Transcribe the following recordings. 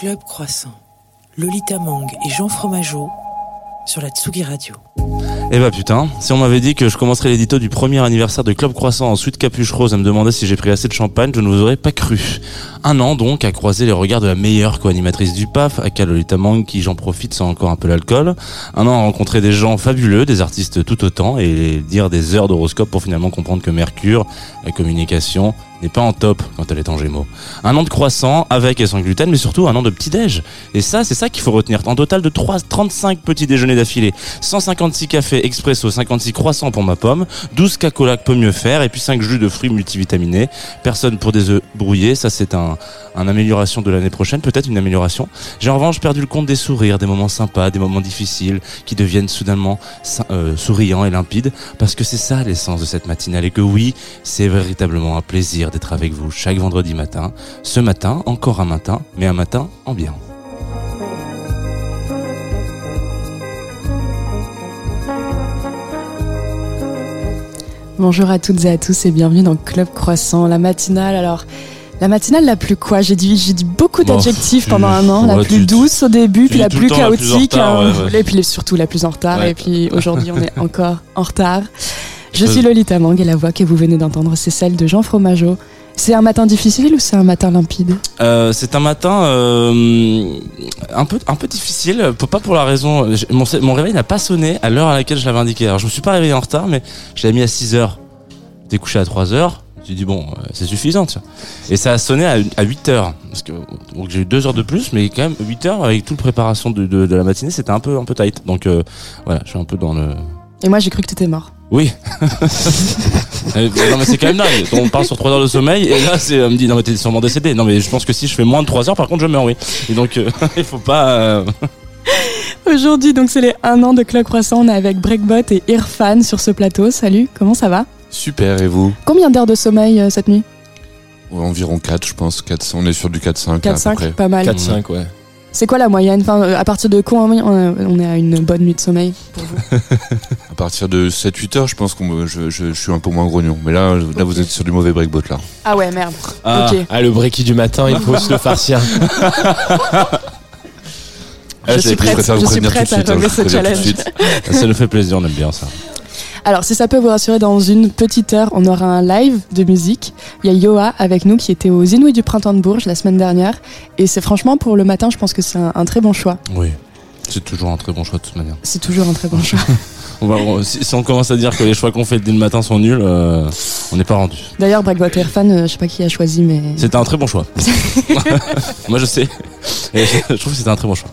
Club Croissant, Lolita Mang et Jean Fromageau sur la Tsugi Radio. Eh bah putain, si on m'avait dit que je commencerais l'édito du premier anniversaire de Club Croissant en suite capuche rose à me demander si j'ai pris assez de champagne, je ne vous aurais pas cru. Un an donc à croiser les regards de la meilleure co-animatrice du PAF, à Lolita Mang, qui j'en profite sans encore un peu l'alcool. Un an à rencontrer des gens fabuleux, des artistes tout autant, et dire des heures d'horoscope pour finalement comprendre que Mercure, la communication, n'est pas en top quand elle est en gémeaux. Un an de croissant avec et sans gluten, mais surtout un an de petit-déj. Et ça, c'est ça qu'il faut retenir. En total de 3, 35 petits déjeuners d'affilée, 156 cafés expresso, 56 croissants pour ma pomme, 12 cacola peut mieux faire, et puis 5 jus de fruits multivitaminés. Personne pour des œufs brouillés, ça c'est un, un amélioration de l'année prochaine, peut-être une amélioration. J'ai en revanche perdu le compte des sourires, des moments sympas, des moments difficiles, qui deviennent soudainement euh, souriants et limpides, parce que c'est ça l'essence de cette matinale, et que oui, c'est véritablement un plaisir d'être avec vous chaque vendredi matin. Ce matin, encore un matin, mais un matin en bien. Bonjour à toutes et à tous et bienvenue dans Club Croissant, la matinale. Alors, la matinale la plus quoi? J'ai dit, j'ai dit beaucoup d'adjectifs pendant un an. La plus douce au début, puis la plus chaotique, hein. et puis surtout la plus en retard. Et puis aujourd'hui, on est encore en retard. Je suis Lolita Mang et la voix que vous venez d'entendre, c'est celle de Jean Fromageau. C'est un matin difficile ou c'est un matin limpide? Euh, C'est un matin euh, un peu un peu difficile, pas pour la raison. Mon, mon réveil n'a pas sonné à l'heure à laquelle je l'avais indiqué. Alors je me suis pas réveillé en retard, mais je l'avais mis à 6 heures. J'étais couché à 3 heures. J'ai dit bon, euh, c'est suffisant, tu vois. Et ça a sonné à, à 8 heures. Parce que donc j'ai eu 2 heures de plus, mais quand même 8 heures avec toute préparation de, de, de la matinée, c'était un peu un peu tight. Donc euh, voilà, je suis un peu dans le. Et moi j'ai cru que t'étais mort. Oui. Euh, non mais c'est quand même dingue. On parle sur 3 heures de sommeil et là c'est on me dit non mais t'es sûrement décédé. Non mais je pense que si je fais moins de 3 heures par contre je meurs oui. Et donc euh, il faut pas. Aujourd'hui donc c'est les 1 an de Club Croissant. On est avec Breakbot et Irfan sur ce plateau. Salut, comment ça va? Super, et vous? Combien d'heures de sommeil euh, cette nuit? Environ 4, je pense. 4, on est sur du 4-5. 4-5, pas mal. 4-5, ouais. C'est quoi la moyenne enfin, euh, À partir de quoi on est à une bonne nuit de sommeil pour vous À partir de 7-8 heures, je pense que je, je, suis un peu moins grognon. Mais là, là vous êtes sur du mauvais breakbot là. Ah ouais, merde. Ah, ah le breaky du matin, il faut se le farcir. je, suis prête, je suis prête à hein, relever ce challenge. ça nous fait plaisir, on aime bien ça. Alors, si ça peut vous rassurer, dans une petite heure, on aura un live de musique. Il y a Yoa avec nous qui était aux Inouïs du Printemps de Bourges la semaine dernière. Et c'est franchement, pour le matin, je pense que c'est un, très bon choix. Oui, c'est toujours un très bon choix de toute manière. C'est toujours un très bon choix. on si, on commence à dire que les choix qu'on fait dès le matin sont nuls, euh, on n'est pas rendu. D'ailleurs, Breakwater Fan, euh, je sais pas qui a choisi, mais. C'était un très bon choix. Moi, je sais. je, trouve que c'était un très bon choix.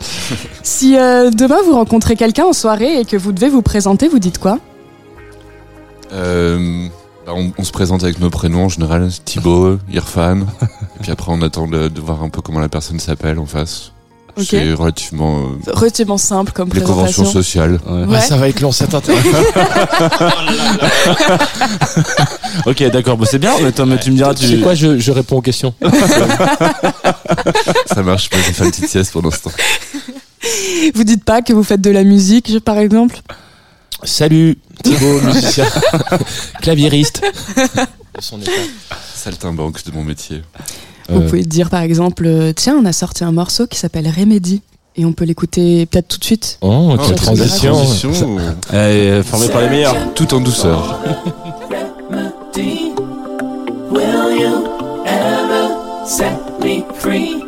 Si euh, demain vous rencontrez quelqu'un en soirée et que vous devez vous présenter, vous dites quoi? Euh, bah, on, se présente avec nos prénoms en général, Thibaut, Irfan. et puis après, on attend de, voir un peu comment la personne s'appelle en face. C'est relativement, euh, relativement simple comme les conventions sociales. Ouais. ça va être long cet interview. ok, d'accord, bah, c'est bien. Mais, toi, mais tu me diras. Tu sais quoi je, je, réponds aux questions. ça marche. Moi, j'ai fait une petite sieste pour l'instant. Vous dites pas que vous faites de la musique, par exemple? Salut Thibaut, musicien, claviériste. son Saltimbanque de mon métier. Vous pouvez dire par exemple, euh, tiens, on a sorti un morceau qui s'appelle Remedy. Et on peut l'écouter peut-être tout de suite. Oh, quelle oh, transition. transition. Euh, formé par les meilleurs. Tout en douceur. Will you ever set me free?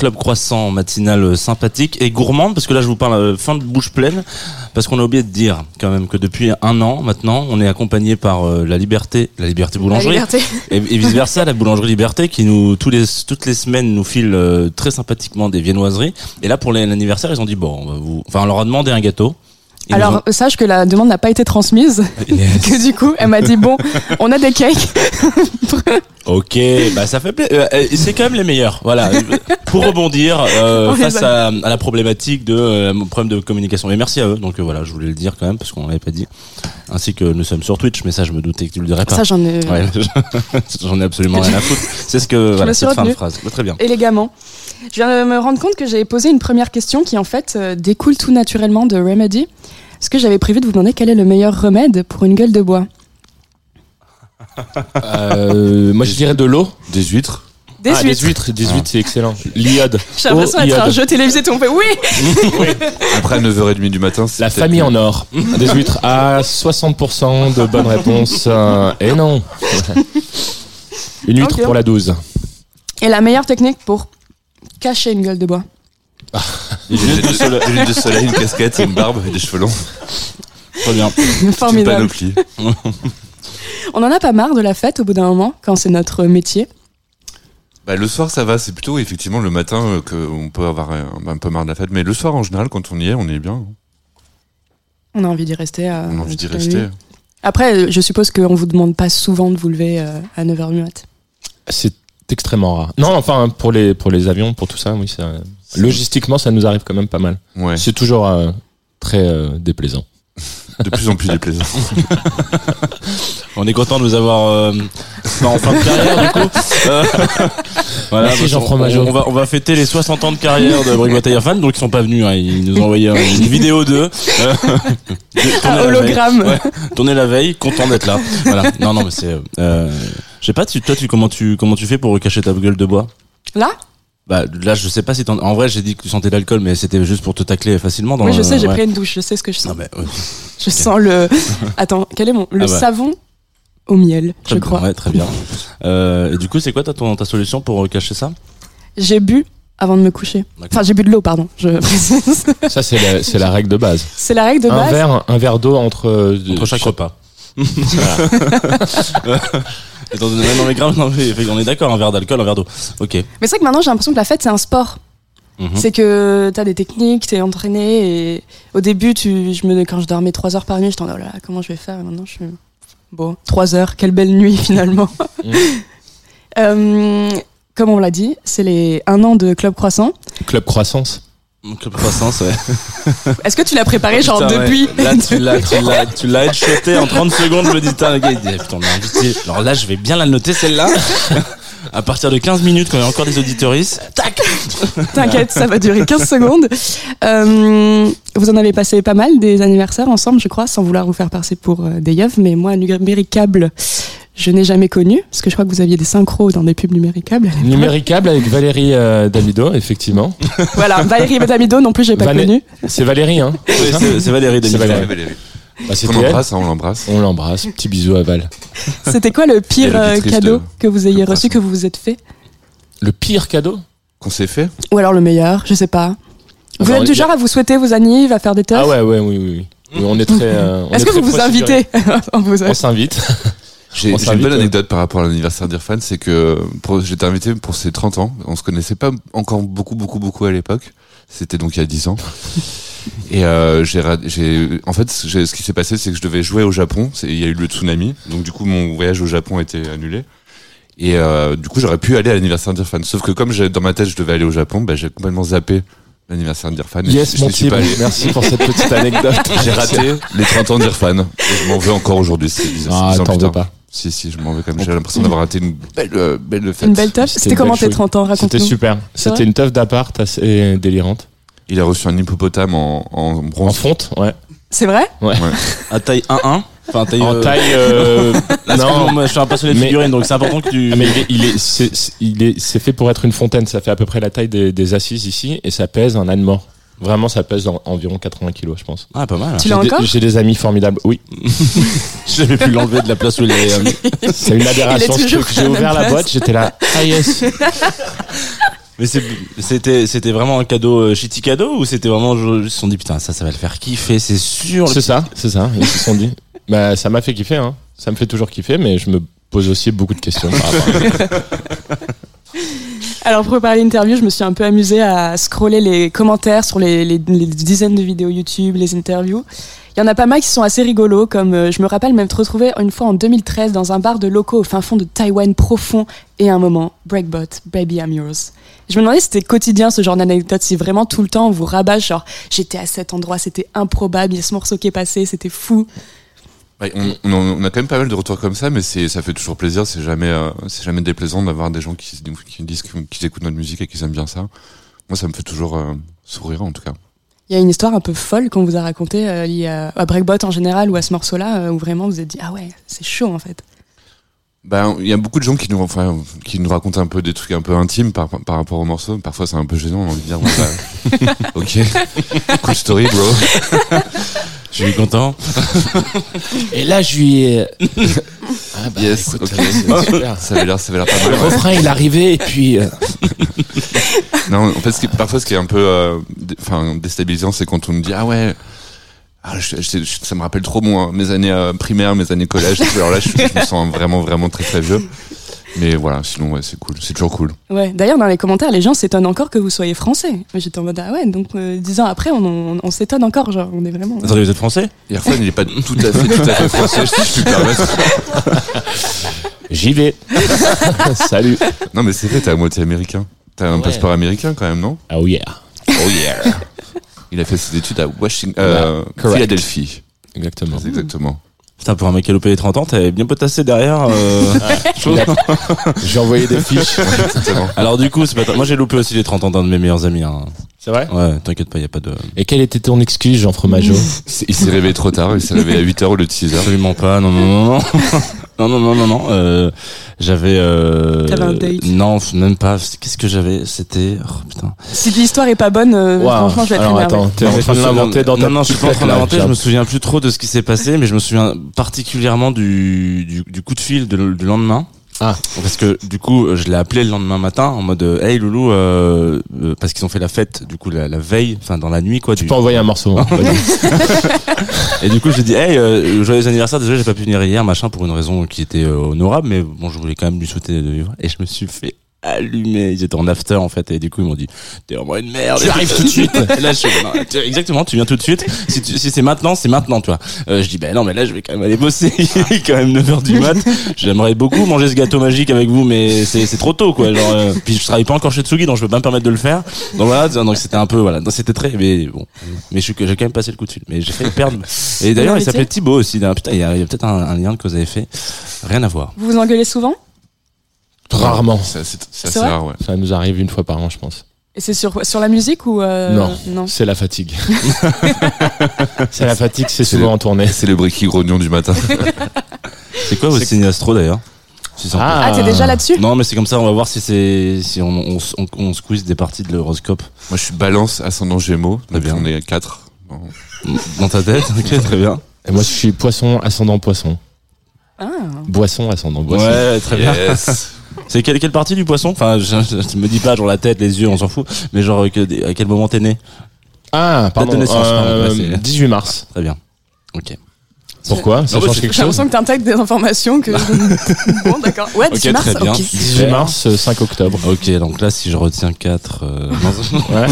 Club Croissant, matinale sympathique et gourmande, parce que là je vous parle euh, fin de bouche pleine, parce qu'on a oublié de dire quand même que depuis un an maintenant, on est accompagné par euh, la Liberté, la Liberté Boulangerie, Et, vice versa, la Boulangerie Liberté, qui nous tous les toutes les semaines nous file euh, très sympathiquement des viennoiseries. Et là pour l'anniversaire, ils ont dit bon, on vous, enfin on leur a demandé un gâteau. Alors, sache que la demande n'a pas été transmise. que du coup, elle m'a dit bon, on a des cakes. ok, bah ça fait plaisir. Euh, c'est quand même les meilleurs. Voilà. Pour rebondir euh, face à, la problématique de euh, problème de communication. Mais merci à eux. Donc voilà, je voulais le dire quand même parce qu'on l'avait pas dit. Ainsi que nous sommes sur Twitch, mais ça je me doutais que tu le dirais pas. Ça j'en ai. j'en ai absolument rien à foutre. C'est ce que voilà, cette fin de phrase. très bien. Élégamment. Je viens de me rendre compte que j'avais posé une première question qui en fait découle tout naturellement de Remedy. Est-ce que j'avais prévu de vous demander quel est le meilleur remède pour une gueule de bois? Euh, Moi, je dirais de l'eau. Des huîtres. Des ah, huîtres. Des huîtres, des huîtres, c'est excellent. L'iode. J'ai l'impression oh, d'être un jeu télévisé, tout on fait oui. Après 9h30 du matin, c'est. La famille en or. Des huîtres à 60% de bonnes réponses. Et non. Une huître pour la 12. Et la meilleure technique pour cacher une gueule de bois des lunettes de, soleil, une casquette, une barbe et des cheveux longs. Très bien. Formidable. On en a pas marre de la fête au bout d'un moment, quand c'est notre métier bah, le soir, ça va. C'est plutôt effectivement le matin euh, qu'on peut avoir un, peu marre de la fête. Mais le soir, en général, quand on y est, on est bien. On a envie d'y rester. on a envie d'y rester. Après, je suppose qu'on vous demande pas souvent de vous lever euh, à 9h du mat. C'est extrêmement rare. Non, enfin, pour les, pour les avions, pour tout ça, oui, ça, Logistiquement, ça nous arrive quand même pas mal. Ouais. C'est toujours euh, très euh, déplaisant. De plus en plus déplaisant. on est content de vous avoir euh, en fin de carrière du coup. voilà, Merci Jean on, on, va on va fêter les 60 ans de carrière de Brick Fan donc ils sont pas venus hein, ils nous ont envoyé une vidéo d'eux. Un hologramme. Ouais, tourner la veille, content d'être là. Voilà. Non non mais c'est je sais pas tu, toi tu comment tu comment tu fais pour cacher ta gueule de bois? Là? Bah là, je sais pas si en, en vrai, j'ai dit que tu sentais l'alcool, mais c'était juste pour te tacler facilement. Dans oui, je sais, j'ai pris une douche, je sais ce que je sens. Ah, je sens le. Attends, quel est mon le ah, bah. savon au miel, je crois. Ouais, très bien. Euh, et du coup, c'est quoi ta, ta solution pour cacher ça? J'ai bu avant de me coucher. Enfin, j'ai bu de l'eau, pardon. Je Ça, c'est la, règle de base. C'est la règle de un base. Verre, un verre d'eau entre, euh, entre chaque repas. Attends, non mais grave, non, on est d'accord, un verre d'alcool, un verre d'eau. Ok. Mais c'est vrai que maintenant j'ai l'impression que la fête c'est un sport. Mhm. C'est que t'as des techniques, t'es entraîné et au début, tu, je me, quand je dormais 3 heures par nuit, j'étais oh là là, comment je vais faire? Maintenant je suis... Bon, 3 heures, quelle belle nuit finalement. Mhm. euh, comme on l'a dit, c'est les un an de Club Croissant. Club Croissance Croissance, ouais. Est-ce que tu l'as préparé genre depuis Là, tu l'as, tu l'as, tu l'as headshoté en 30 secondes. Je me dis, putain, putain. Alors là, je vais bien la noter, celle-là. à partir de 15 minutes, quand il y a encore des auditoristes, tac T'inquiète, ça va durer 15 secondes. Euh, vous en avez passé pas mal des anniversaires ensemble, je crois, sans vouloir vous faire passer pour euh, des yeux, mais moi, numéricable, je n'ai jamais connu, parce que je crois que vous aviez des synchros dans des pubs numéricables. Numéricable avec Valérie euh, Damido, effectivement. voilà, Valérie Damido non plus, j'ai pas connu. C'est Valérie, hein C'est Valérie Damido. Bah, on l'embrasse, on l'embrasse. On l'embrasse. Petit bisou à Val. C'était quoi le pire euh, cadeau que vous ayez reçu, que vous vous êtes fait Le pire cadeau Qu'on s'est fait Ou alors le meilleur, je sais pas. Vous êtes du genre à vous souhaiter vos annives, à faire des teufs Ah ouais, ouais, oui, oui. oui. on est très. Euh, Est-ce que vous vous invitez On s'invite. J'ai une bonne anecdote par rapport à l'anniversaire d'Irfan, c'est que j'étais invité pour ses 30 ans. On se connaissait pas encore beaucoup, beaucoup, beaucoup à l'époque. C'était donc il y a 10 ans. Et euh, j'ai, en fait, ce qui s'est passé, c'est que je devais jouer au Japon. Il y a eu le tsunami, donc du coup mon voyage au Japon a été annulé. Et euh, du coup, j'aurais pu aller à l'anniversaire d'Irfan. Sauf que comme dans ma tête, je devais aller au Japon, bah, j'ai complètement zappé l'anniversaire d'Irfan. Yes, mon type, merci pour cette petite anecdote. J'ai raté les 30 ans d'Irfan. je m'en veux encore aujourd'hui. Ah, t'en veux pas. Si, si, je m'en vais quand même. J'ai l'impression d'avoir raté une belle, euh, belle fête. Une belle teuf C'était comment tes 30 ans Raconte-nous. C'était super. C'était une teuf d'appart assez délirante. Il a reçu un hippopotame en, en bronze. En fonte, ouais. C'est vrai ouais. ouais. À taille 1-1 Enfin, taille, en euh... taille. Euh... non, moi, je suis un passionné de figurines, donc c'est important que tu. Ah, mais il est, c'est, il est, c'est fait pour être une fontaine. Ça fait à peu près la taille des, des assises ici, et ça pèse un âne mort. Vraiment, ça pèse environ 80 kilos, je pense. Ah, pas mal. Tu l'as encore J'ai des amis formidables. Oui. J'avais pu l'enlever de la place où il est. C'est une aberration. J'ai ouvert la boîte, j'étais là. Ah yes. Mais c'était c'était vraiment un cadeau euh, shitty cadeau ou c'était vraiment ils se sont dit putain ça ça va le faire kiffer c'est sûr. C'est ça c'est ça ils se sont dit bah ça m'a fait kiffer hein ça me fait toujours kiffer mais je me pose aussi beaucoup de questions par rapport à Alors pour préparer l'interview, je me suis un peu amusée à scroller les commentaires sur les, dizaines de vidéos YouTube, les interviews. Il y en a pas mal qui sont assez rigolos, comme euh, je me rappelle même te retrouver une fois en 2013 dans un bar de locaux au fin fond de Taïwan profond et un moment, Breakbot, Baby I'm Yours. Je me demandais si c'était quotidien ce genre d'anecdote, si vraiment tout le temps on vous rabâche, genre j'étais à cet endroit, c'était improbable, il y a ce morceau qui est passé, c'était fou. On, on, a quand même pas mal de retours comme ça, mais c'est ça fait toujours plaisir. C'est jamais euh, c'est jamais déplaisant d'avoir des gens qui, qui disent qu'ils écoutent notre musique et qu'ils aiment bien ça. Moi, ça me fait toujours euh, sourire en tout cas. Il y a une histoire un peu folle qu'on vous a racontée euh, liée à, Breakbot en général ou à ce morceau-là, où vraiment vous vous êtes dit ah ouais, c'est chaud en fait. Ben, il y a beaucoup de gens qui nous, enfin, qui nous racontent un peu des trucs un peu intimes par, par rapport au morceau. Parfois, c'est un peu gênant, on a envie de dire, bah, ok, cool story, bro. Je suis content. Et là, je lui ai... Ah bah, yes, écoute, super. Ça avait l'air, ça avait l'air pas mal. Le refrain, il arrivait, et puis... Euh, non, en fait, ce qui, parfois, ce qui est un peu, euh, enfin, déstabilisant, c'est quand on nous dit, ah ouais, ah, ça me rappelle trop moi, mes années euh, primaires, mes années collège. Alors là, je, me sens vraiment, vraiment très, très vieux. Mais voilà, sinon, ouais, c'est cool. C'est toujours cool. Ouais. D'ailleurs, dans les commentaires, les gens s'étonnent encore que vous soyez français. J'étais en mode, ah ouais, donc euh, dix ans après, on, on, s'étonne encore. Genre, on est vraiment. Attendez, vous êtes français Irfan, il est pas tout à fait, tout à fait français, je permettre. J'y vais. Salut. Non, mais c'est vrai, t'es à moitié américain. T'as un passeport américain quand même, non? Oh yeah. Oh yeah. Il a fait ses études à Washington, euh, Philadelphie. Exactement. Exactement. Putain, pour un mec qui a loupé les 30 ans, t'avais bien potassé derrière. Euh... j'ai envoyé des fiches. Alors du coup, c'est pas moi j'ai loupé aussi les 30 ans d'un de mes meilleurs amis. Hein. C'est vrai? Ouais, t'inquiète pas, y a pas de. Et quelle était ton excuse, Jean Fromageau? Il s'est réveillé trop tard, il s'est réveillé à 8h au lieu de 6h. Absolument pas, non, non, non, non. Non, non, non, non, non. Euh, j'avais. Euh, T'avais un date Non, même pas. Qu'est-ce que j'avais C'était. Oh putain. Si l'histoire est pas bonne, euh, franchement, je vais être Alors attends, t'es en train de l'inventer dans ta Non, non, je suis pas en train de l'inventer. Je me souviens plus trop de ce qui s'est passé, mais je me souviens particulièrement du, du, du coup de fil de, du lendemain. Ah, parce que du coup, je l'ai appelé le lendemain matin en mode Hey Loulou, euh, euh, parce qu'ils ont fait la fête du coup la, la veille, enfin dans la nuit quoi. Tu peux envoyer un morceau. Hein, et du coup, j'ai dit Hey, euh, joyeux anniversaire. Désolé, j'ai pas pu venir hier, machin, pour une raison qui était euh, honorable, mais bon, je voulais quand même lui souhaiter de vivre. Et je me suis fait allumé. Ils étaient en after en fait et du coup ils m'ont dit t'es vraiment une merde. Tu arrives tout de suite. là je exactement tu viens tout de suite. Si, si c'est maintenant c'est maintenant tu vois. Euh, je dis ben non mais là je vais quand même aller bosser. Il est quand même 9h du mat. J'aimerais beaucoup manger ce gâteau magique avec vous mais c'est c'est trop tôt quoi. Genre euh, puis je travaille pas encore chez Tsugi donc je peux pas me permettre de le faire. Donc voilà donc c'était un peu voilà donc c'était très mais bon mais je suis que j'ai quand même passé le coup de fil mais j'ai failli perdre. Et d'ailleurs il s'appelait Thibaut aussi. Putain il y a, peut-être un, un lien que vous avez fait. Rien à voir. Vous vous engueulez souvent? Rarement. C'est rare, ouais. Ça nous arrive une fois par an, je pense. Et c'est sur, sur la musique ou euh... Non, non. c'est la fatigue. c'est la fatigue, c'est souvent en tournée. C'est le briquet grognon du matin. c'est quoi votre signe astro d'ailleurs? Ah, ah t'es déjà là-dessus? Non, mais c'est comme ça, on va voir si c'est si on, on, on, squeeze des parties de l'horoscope. Moi, je suis balance, ascendant gémeaux. Très On est quatre. Dans ta tête Ok, très bien. Et moi, je suis poisson, ascendant poisson. Ah. Boisson, ascendant boisson. Ouais, très bien. C'est quelle, quelle partie du poisson Enfin, je, me dis pas genre la tête, les yeux, on s'en fout. Mais genre à quel moment t'es né? Ah, pardon. Euh, 18 mars. Très bien. Ok. Pourquoi? Ça change quelque J'ai l'impression que t'intègres des informations que. bon, d'accord. Ouais, 18 mars. Très bien. 18 mars, 5 octobre. Ok, donc là, si je retiens 4. Euh... ouais.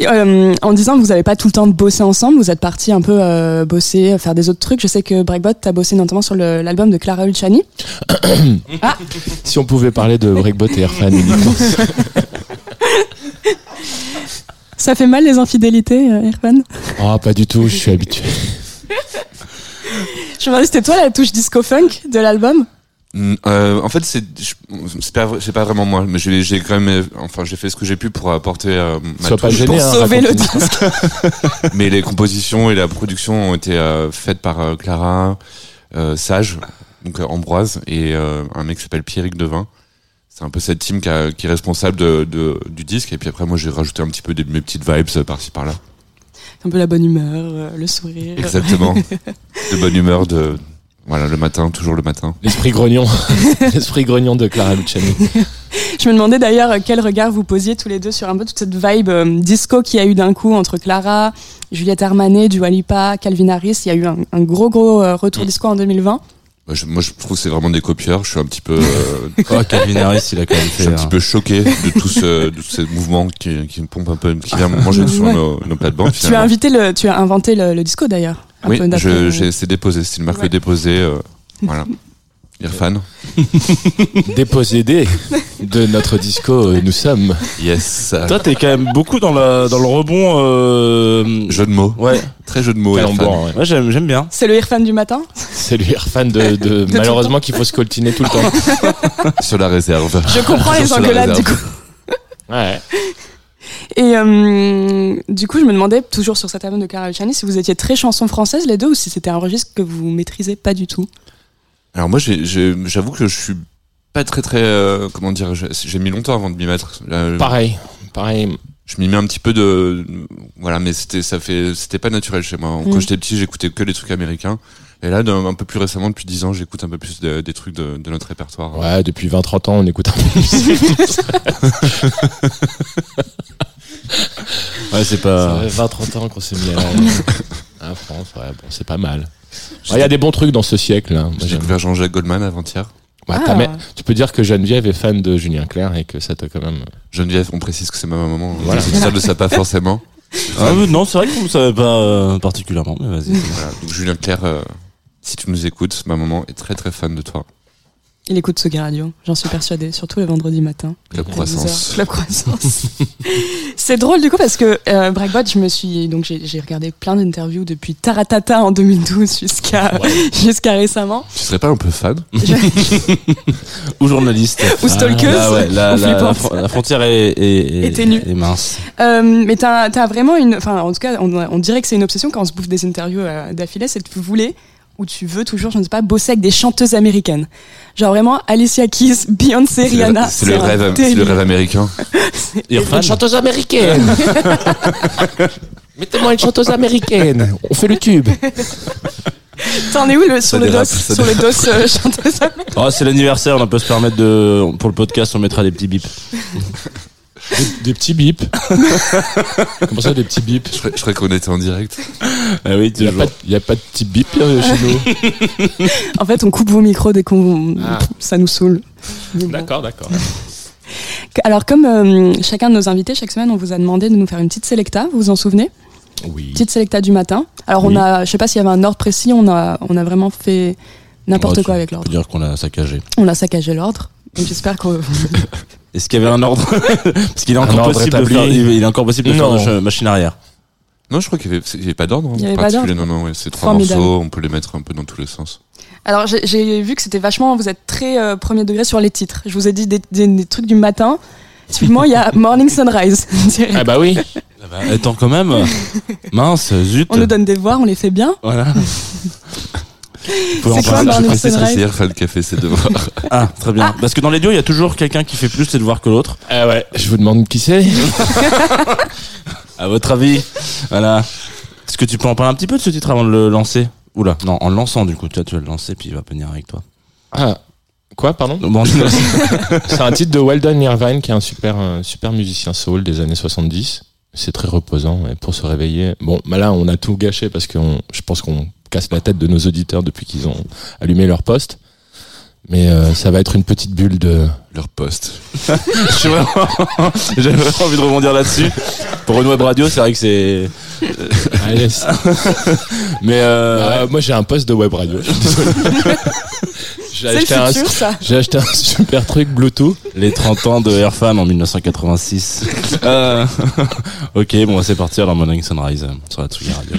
Euh, en disant que vous n'avez pas tout le temps de bosser ensemble, vous êtes partis un peu euh, bosser, faire des autres trucs. Je sais que Breakbot a bossé notamment sur l'album de Clara Luciani. ah. Si on pouvait parler de Breakbot et Airfan Ça fait mal les infidélités, euh, Irfan Oh, pas du tout, je suis habitué. je me demandais, c'était toi la touche disco funk de l'album? Euh, en fait, c'est pas, pas vraiment moi, mais j'ai quand même, enfin, j'ai fait ce que j'ai pu pour apporter euh, ma touche pas gêné, pour hein, sauver le disque. mais les compositions et la production ont été euh, faites par euh, Clara, Sage, donc Ambroise et un mec qui s'appelle Pierrick Devin. C'est un peu cette team qui, a, qui est responsable de, de, du disque. Et puis après, moi, j'ai rajouté un petit peu des, mes petites vibes par-ci par-là. Un peu la bonne humeur, le sourire. Exactement. de bonne humeur, de voilà, le matin, toujours le matin. L'esprit grognon. L'esprit grognon de Clara Luciani. Je me demandais d'ailleurs quel regard vous posiez tous les deux sur un peu toute cette vibe euh, disco qu'il y a eu d'un coup entre Clara, Juliette Armanet, Dua Lipa, Calvin Harris. Il y a eu un, gros gros euh, retour mm. disco en 2020. Moi je, moi, je trouve que c'est vraiment des copieurs. Je suis un petit peu. Euh, oh, Calvin Harris, il a quand même fait. Je suis un petit peu choqué de tout ce, de ces mouvements qui, qui me pompent un peu, qui viennent manger sur nos, nos plates-bandes. Tu as invité le, tu as inventé le disco d'ailleurs. Oui, c'est déposé, c'est une marque déposée. Euh, voilà. Irfan? Déposé de notre disco, euh, nous sommes. Yes. Toi, t'es quand même beaucoup dans, la, dans le rebond. Euh... Jeu de mots. Ouais. Très jeu de mots. Irfan. Ouais, j'aime bien. C'est le Irfan du matin? C'est le Irfan de, de, malheureusement qu'il faut se coltiner tout le temps. Sur la réserve. Je comprends les engueulades du coup. Ouais. Et euh, du coup, je me demandais, toujours sur cet album de Clara Luciani, si vous étiez très chanson française les deux ou si c'était un registre que vous maîtrisez pas du tout. Alors moi, j'avoue que je suis pas très très euh, comment dire, j'ai mis longtemps avant de m'y mettre. pareil, pareil. Je m'y mets un petit peu de voilà, mais c'était ça fait c'était pas naturel chez moi. Quand mm. j'étais petit, j'écoutais que les trucs américains. Et là, un peu plus récemment, depuis 10 ans, j'écoute un peu plus des trucs de, de, notre répertoire. Ouais, depuis 20-30 ans, on écoute un peu plus. ouais, c'est pas. 20-30 ans qu'on s'est mis à, France, ouais, bon, c'est pas mal. Il y a des bons trucs dans ce siècle. Hein. J'ai découvert Jean-Jacques Goldman avant-hier. Ouais, ah. tu peux dire que Geneviève est fan de Julien Clerc et que ça t'a quand même. Geneviève, on précise que c'est ma maman. Voilà. Ça ne le pas forcément. Ah, non, c'est vrai que vous ne savez pas euh, particulièrement, mais vas-y. Voilà, donc Julien Clerc, euh, si tu nous écoutes, ma maman est très très fan de toi. Il écoute ce Radio, j'en suis persuadée, surtout le vendredi matin. Club Croissance. Club Croissance. c'est drôle du coup parce que euh, Breakbot, je me suis donc j'ai regardé plein d'interviews depuis Taratata en 2012 jusqu'à jusqu'à récemment. Tu serais pas un peu fan Ou journaliste Ou stalkeuse ah, la, la, frontière est, est, est, mince. Euh, mais t'as as vraiment une, enfin en tout cas on, on dirait que c'est une obsession quand on se bouffe des interviews euh, d'affilée, c'est que vous voulez où tu veux toujours, je ne sais pas, bosser avec des chanteuses américaines. Genre vraiment Alicia Keys, Beyoncé, Rihanna. C'est le, rêve, le rêve américain. une chanteuse américaine. Mettez-moi une chanteuse américaine. On fait le tube. T'en es où le, sur, le dos, sur le dos chanteuse américaine? Oh, C'est l'anniversaire, on peut se permettre de. Pour le podcast, on mettra des petits bips. Des, petits bips. Comment ça, des petits bips Je, croyais qu'on était en direct. Ah oui, il n'y a, pas de petits bips euh, chez nous. en fait, on coupe vos micros dès qu'on. Ah. Ça nous saoule. D'accord, d'accord. Alors, comme euh, chacun de nos invités, chaque semaine, on vous a demandé de nous faire une petite sélecta, vous vous en souvenez? Oui. Petite sélecta du matin. Alors, on a, je sais pas s'il y avait un ordre précis, on a, on a vraiment fait n'importe quoi avec l'ordre. On peut dire qu'on a saccagé. On a saccagé l'ordre. J'espère que. Est-ce qu'il y avait un ordre Parce qu'il est encore possible de faire, il est encore possible de faire machine arrière. Non, je crois qu'il n'y avait, pas d'ordre. Hein, il n'y avait pas d'ordre. Non, non, c'est trois morceaux, on peut les mettre un peu dans tous les sens. Alors j'ai vu que c'était vachement, vous êtes très euh, premier degré sur les titres. Je vous ai dit des, trucs du matin. Typiquement, il y a Morning Sunrise. ah bah oui. Ah bah, attends quand même. Mince, zut. On nous donne des voix, on les fait bien. Voilà. C'est quoi Morning Sunrise faire le café, c'est devoirs. Ah, très bien. Parce que dans les duos, il y a toujours quelqu'un qui fait plus ses devoirs que l'autre. Ah ouais, je vous demande qui c'est. à votre avis, voilà. Est-ce que tu peux en parler un petit peu de ce titre avant de le lancer? Oula, non, en le lançant du coup, tu vas le lancer puis il va venir avec toi. Ah, quoi, pardon? C'est un titre de Weldon Irvine qui est un super, super musicien soul des années 70. C'est très reposant et pour se réveiller. Bon, bah là, on a tout gâché parce que je pense qu'on casse la tête de nos auditeurs depuis qu'ils ont allumé leur poste. Mais euh, ça va être une petite bulle de leur poste. J'ai vraiment, vraiment envie de rebondir là-dessus. Pour une web radio, c'est vrai que c'est. Ah, Mais euh, moi, j'ai un poste de web radio. J'ai acheté, un, j'ai acheté un super truc Bluetooth. Les 30 ans de Airfan en 1986. Euh, ok, bon, c'est parti alors Morning Sunrise sur la Tsugi Radio.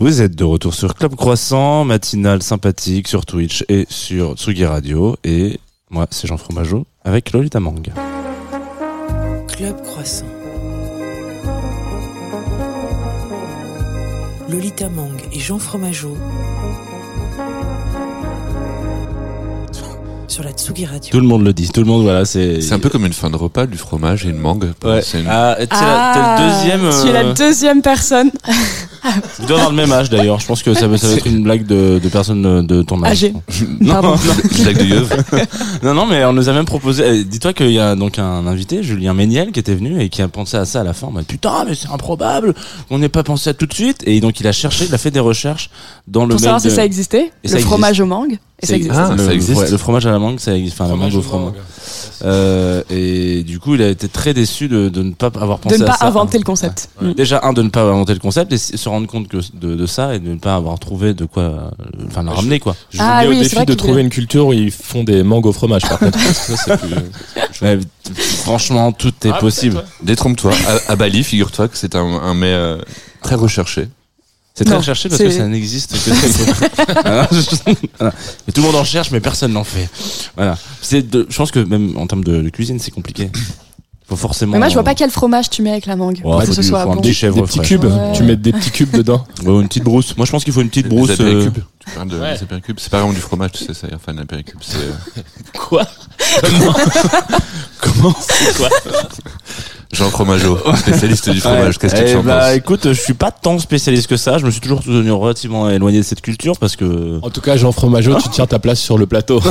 Vous êtes de retour sur Club Croissant, matinale sympathique sur Twitch et sur Tsugi Radio. Et moi, c'est Jean Fromageau avec Lolita Mang. Club Croissant. Lolita Mang et Jean Fromageau sur la Tsugi Radio. Tout le monde le dit, tout le monde, voilà, c'est. C'est un peu comme une fin de repas, du fromage et une mangue. Ouais. Une... Ah, t'es Ah, la, le deuxième. Tu es la euh, deuxième personne Tu dois avoir le même âge d'ailleurs. Je pense que ça va, ça va être une blague de, de personnes de, de ton âge. âgée. Non, Pardon. Une blague de yeuve. non, non, mais on nous a même proposé. eh, Dis-toi qu'il y a donc un invité, Julien Méniel, qui était venu et qui a pensé à ça à la fin. On m'a dit, putain, mais c'est improbable. On n'ait pas pensé à tout de suite. Et donc il a cherché, il a fait des recherches dans le Pour savoir si ça existait. Et le ça fromage aux mangues. Et ça existe. Ah, le, ça existe. ouais, le fromage à la mangue, ça existe. Enfin, la mangue au fromage. Euh, et du coup, il a été très déçu de, de ne pas avoir de pensé ne pas à ça. inventer le concept. Ouais. Mm. Déjà, un, de ne pas inventer le concept et se rendre compte que de, de ça et de ne pas avoir trouvé de quoi, enfin, le ramener, quoi. Je vous Ah mets oui, au c'est défi vrai de trouver une culture où ils font des mangues au fromage, par contre. Ça, c'est plus- Ouais, franchement, tout est Ah, possible. Détrompe-toi. À, à Bali, figure-toi que c'est un, un mets euh, très recherché. C'est très recherché parce que ça n'existe que très peu. Tout le monde en cherche, mais personne n'en fait. Voilà. C'est de- je pense que même en termes de, de cuisine, c'est compliqué. Faut forcément. Mais moi, je vois pas quel fromage tu mets avec la mangue. Ouais, pour faut que ce soit bon. petit chèvre Des petits frais. cubes. Ouais. Tu mets des petits cubes dedans. Ouais, une petite brousse. Moi, je pense qu'il faut une petite Des brousse. euh, apéricubes. Tu parles de des. C'est pas vraiment du fromage, tu sais ça. Enfin, un apéricube, c'est. euh, Quoi? Comment Jean Fromageau, spécialiste du fromage. Qu'est-ce que Eh tu en bah, penses écoute, je suis pas tant spécialiste que ça. Je me suis toujours tenu relativement éloigné de cette culture parce que. En tout cas, Jean Fromageau, tu tiens ta place sur le plateau.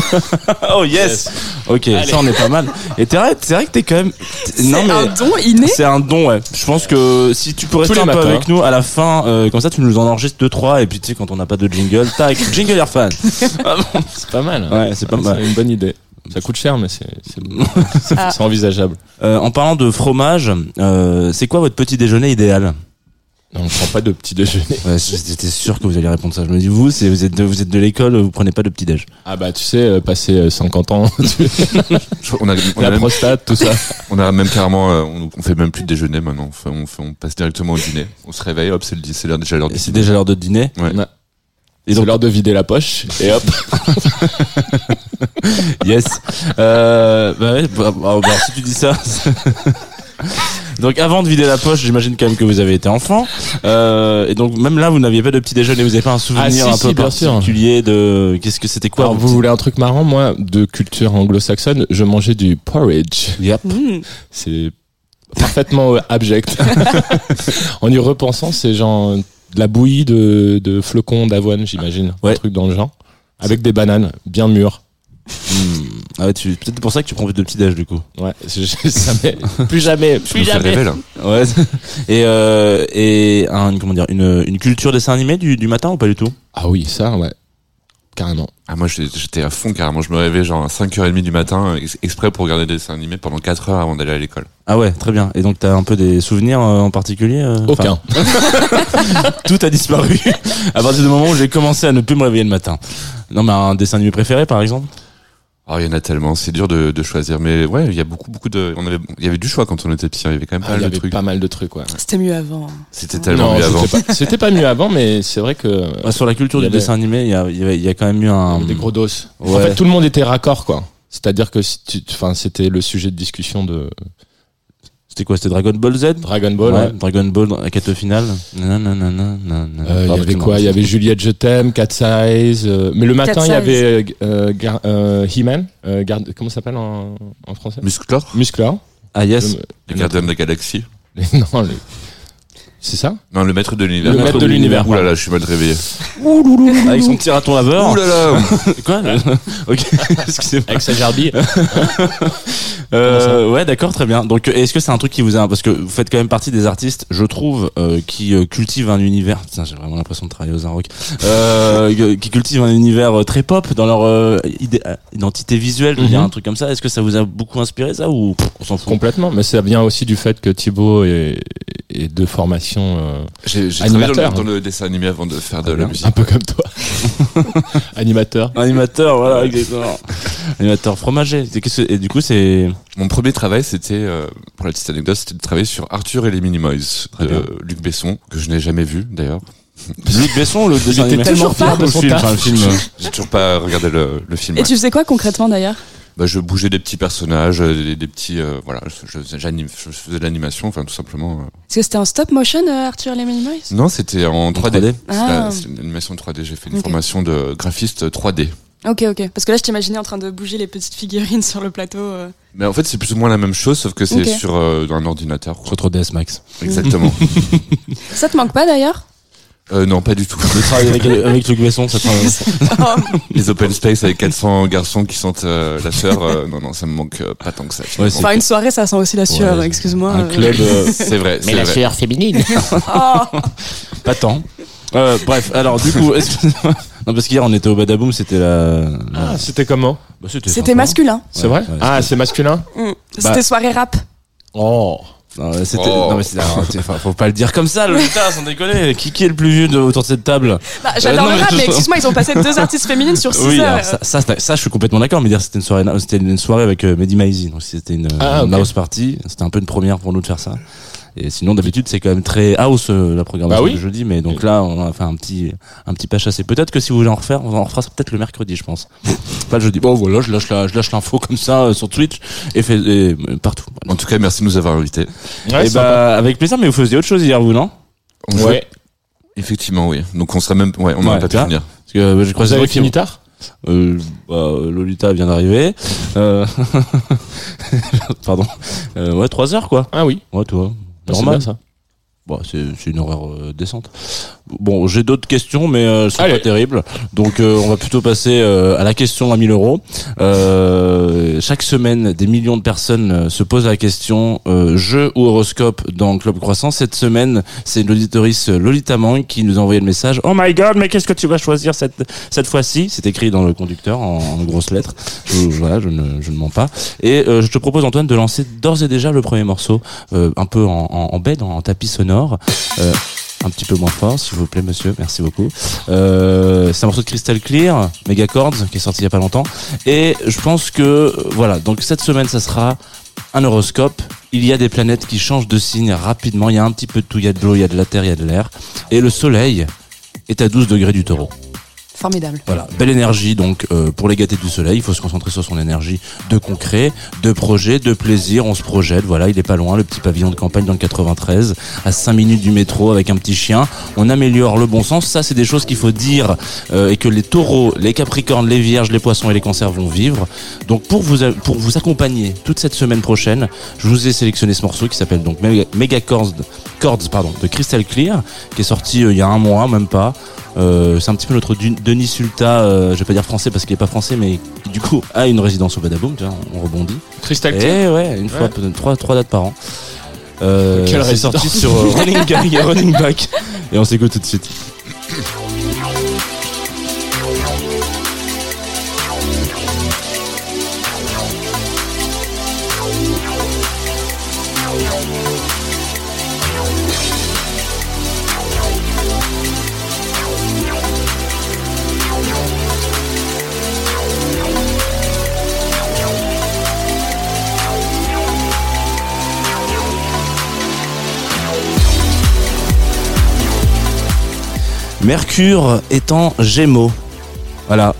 Oh yes. Ok, ça on est pas mal. Et t'es vrai, c'est vrai que t'es quand même. C'est Non mais. un don inné. C'est un don, ouais. Je pense que si tu peux rester un peu avec nous à la fin, euh, comme ça tu nous en enregistres deux trois et puis tu sais quand on n'a pas de jingle, tac, jingle Airfan. Ah bon C'est pas mal. Ouais, c'est pas mal. C'est une bonne idée. Ça coûte cher, mais c'est c'est- c'est- Ah. c'est envisageable. Euh, en parlant de fromage, euh, c'est quoi votre petit déjeuner idéal? Non, on prend pas de petit déjeuner. ouais, J'étais sûr que vous alliez répondre ça. Je me dis vous, c'est vous êtes de, vous êtes de l'école, vous prenez pas de petit déj. Ah bah tu sais, euh, passer euh, 50 ans, tu- On a, on, a la même, prostate, tout ça. on a même carrément, euh, on, on fait même plus de déjeuner maintenant. On, fait- on, fait- on passe directement au dîner. On se réveille, hop, c'est le dîner, c'est l'heure- déjà l'heure c'est déjà l'heure de dîner. Ouais. C'est l'heure de vider la poche et hop. Yes. Euh, bah ouais, bah, bah, bah, si tu dis ça. donc avant de vider la poche, j'imagine quand même que vous avez été enfant. Euh, et donc même là, vous n'aviez pas de petit déjeuner. Vous n'avez pas un souvenir Ah, si, un peu particulier de qu'est-ce que c'était quoi Alors vous voulez un truc marrant Moi, de culture anglo-saxonne, je mangeais du porridge. Yep. Mm. C'est parfaitement euh, abject. en y repensant, c'est genre de la bouillie de, de flocons d'avoine, j'imagine. Ouais. Un truc dans le genre. Avec des bananes bien mûres. Hmm. Ah ouais, tu- peut-être pour ça que tu prends plus de petit déj du coup. Ouais, m'est- plus jamais, plus jamais. rêver, là. Ouais. et euh, et un comment dire une une culture dessin animé du du matin ou pas du tout? Ah oui, ça, ouais. Carrément. Ah, moi, j'étais à fond carrément. Je me réveillais genre à 5h30 du matin, ex- exprès pour regarder des dessins animés pendant 4 heures avant d'aller à l'école. Ah ouais, très bien. Et donc t'as un peu des souvenirs euh, en particulier euh, Aucun. tout a disparu à partir du moment où j'ai commencé à ne plus me réveiller le matin. Non mais un dessin animé préféré par exemple? Ah, il y en a tellement, c'est dur de, de choisir. Mais ouais, il y a beaucoup, beaucoup de. On avait, il y avait du choix quand on était petit. Il y avait quand même Ah, pas il y mal de avait trucs. pas mal de trucs, ouais. C'était mieux avant. C'était tellement Non, mieux avant. c'était pas- mieux avant, mais c'est vrai que Sur la culture du avait- dessin animé, il y a, il y a, il y a quand même eu un des gros dos. En fait, tout le monde était raccord, quoi. C'est-à-dire que si tu, enfin, c'était le sujet de discussion de C'était quoi C'était Dragon Ball Z Dragon Ball. Ouais, ouais. Dragon Ball, la quête finale. Nanana, nanana. Euh, Il y Ah, avait quoi? Il y avait Juliette Je t'aime, Cat Size. euh, mais le matin, il y avait euh, euh, He-Man. euh, comment ça s'appelle en, en français? Musclor, Musclor. Ah yes. Le- le gardien de la galaxie. non, le- c'est ça Non, le maître de l'univers. Le maître de l'univers. Ouh là là, je suis mal réveillé. Avec son petit raton laveur. Ouh là là Quoi Ok, excusez-moi. Avec sa gerbille. Euh, ouais, d'accord, très bien. Donc, est-ce que c'est un truc qui vous a, parce que vous faites quand même partie des artistes, je trouve, euh, qui euh, cultivent un univers. Putain, j'ai vraiment l'impression de travailler aux. Euh, qui cultivent un univers très pop dans leur idée- identité visuelle, je veux dire Mhm. un truc comme ça. Est-ce que ça vous a beaucoup inspiré ça ou pff, on s'en fout? Complètement. Mais ça vient aussi du fait que Thibaut est, est de formation euh, J'ai travaillé dans le, Animateur. dans le dessin animé avant de faire de Très la bien. musique. un peu comme toi. Animateur. Animateur, voilà, exactement. Animateur fromager. C'est qu'est-ce que- Et du coup, c'est Mon premier travail, c'était, euh, pour la petite anecdote, c'était de travailler sur Arthur et les Minimoys de bien. Luc Besson, que je n'ai jamais vu d'ailleurs. Luc Besson, le dessin animé. tellement fier de son film. J'ai toujours pas regardé le, le film. Et tu faisais quoi concrètement d'ailleurs? Bah, je bougeais des petits personnages, des, des petits, euh, voilà, je, j'anime, je, faisais de l'animation, enfin tout simplement. Euh. Est-ce que c'était en stop motion, euh, Arthur les Minimoys Non, c'était en 3D. Ah. C'est une animation 3D. J'ai fait une formation de graphiste 3D. Ok, ok. Parce que là, je t'imaginais en train de bouger les petites figurines sur le plateau. Mais en fait, c'est plus ou moins la même chose, sauf que c'est sur un ordinateur. Sur 3ds Max. Exactement. Ça te manque pas d'ailleurs? Euh, non, pas du tout. Le travail avec, avec Luc Besson, ça Les open space avec 400 garçons qui sentent euh, la sueur, euh, non, non, ça me manque euh, pas tant que ça. Ouais, enfin, une soirée, ça sent aussi la sueur, excuse-moi. Un club, c'est vrai. Mais la sueur féminine. oh. Pas tant. bref, alors du coup, non parce qu'hier on était au Badaboom, c'était la. Ah, c'était comment bah, C'était masculin. C'est vrai Ah, c'est masculin. Mm. C'était bah. soirée rap. Oh. Non, c'était, oh. non mais c'est, faut pas le dire comme ça, le Lucas, sans déconner. Qui, qui est le plus vieux de, autour de cette table bah, J'adore euh, le rap, mais, excuse-moi, ils ont passé deux artistes féminines sur 6 oui, heures. Ça, ça, ça, je suis complètement d'accord, mais dire c'était une soirée, c'était une soirée avec euh, Mehdi Maizi, donc c'était une, ah, une house party. C'était un peu une première pour nous de faire ça. Et sinon, d'habitude, c'est quand même très house euh, la programmation bah oui. du jeudi, mais donc là, on a fait un petit, un petit pas chassé. Peut-être que si vous voulez en refaire, on en refera peut-être le mercredi, je pense. pas le jeudi. Bon, voilà, je lâche la, je lâche l'info comme ça euh, sur Twitch et, fait, et partout. En tout cas, merci de nous avoir invités. et bah, avec plaisir, mais vous faisiez autre chose hier, vous, non? Ouais. Effectivement, oui. Donc on serait même, ouais, on n'aurait pas pu finir. Parce que euh, je crois que vous avez fini tard? Euh, bah, Lolita vient d'arriver. Euh... Pardon. Euh, ouais, 3 heures quoi. Ah oui. Ouais, toi. Normal ça. Bon, c'est une horreur euh, décente. Bon, j'ai d'autres questions, mais euh, c'est pas terrible. Donc, euh, on va plutôt passer à la question à 1000 euros. chaque semaine, des millions de personnes se posent la question jeu ou horoscope dans Club Croissant. Cette semaine, c'est l'auditorice Lolita Mang qui nous a envoyé le message. Oh my God, mais qu'est-ce que tu vas choisir cette cette fois-ci? C'est écrit dans le conducteur en, grosses lettres. Je, voilà, je ne, je ne mens pas. Et je te propose Antoine de lancer d'ores et déjà le premier morceau, un peu en, en, en bed, en tapis sonore euh, un petit peu moins fort, s'il vous plaît, monsieur. Merci beaucoup. Euh, c'est un morceau de Crystal Clear, Megacords, qui est sorti il y a pas longtemps. Et je pense que, voilà, donc cette semaine, ça sera un horoscope. Il y a des planètes qui changent de signe rapidement. Il y a un petit peu de tout. Il y a de l'eau, il y a de la terre, il y a de l'air. Et le soleil est à 12 degrés du taureau. Formidable. Voilà, belle énergie donc euh, pour les gâtés du soleil, il faut se concentrer sur son énergie de concret, de projet, de plaisir, on se projette, voilà, il est pas loin, le petit pavillon de campagne dans le 93, à 5 minutes du métro avec un petit chien, on améliore le bon sens, ça c'est des choses qu'il faut dire euh, et que les taureaux, les capricornes, les vierges, les poissons et les cancers vont vivre. Donc pour vous, pour vous accompagner toute cette semaine prochaine, je vous ai sélectionné ce morceau qui s'appelle donc Mega, Chords, Chords pardon, de Crystal Clear, qui est sorti euh, il y a un mois, même pas. C'est un petit peu notre Denis Sulta, euh, je vais pas dire français parce qu'il est pas français, mais qui du coup a une résidence au Badaboom, tu vois, on rebondit. Crystal Et ouais, une fois, trois, trois dates par an. Euh, c'est sorti sur euh, Running et Running Back. Et on s'écoute tout de suite. Mercure est en Gémeaux. Voilà,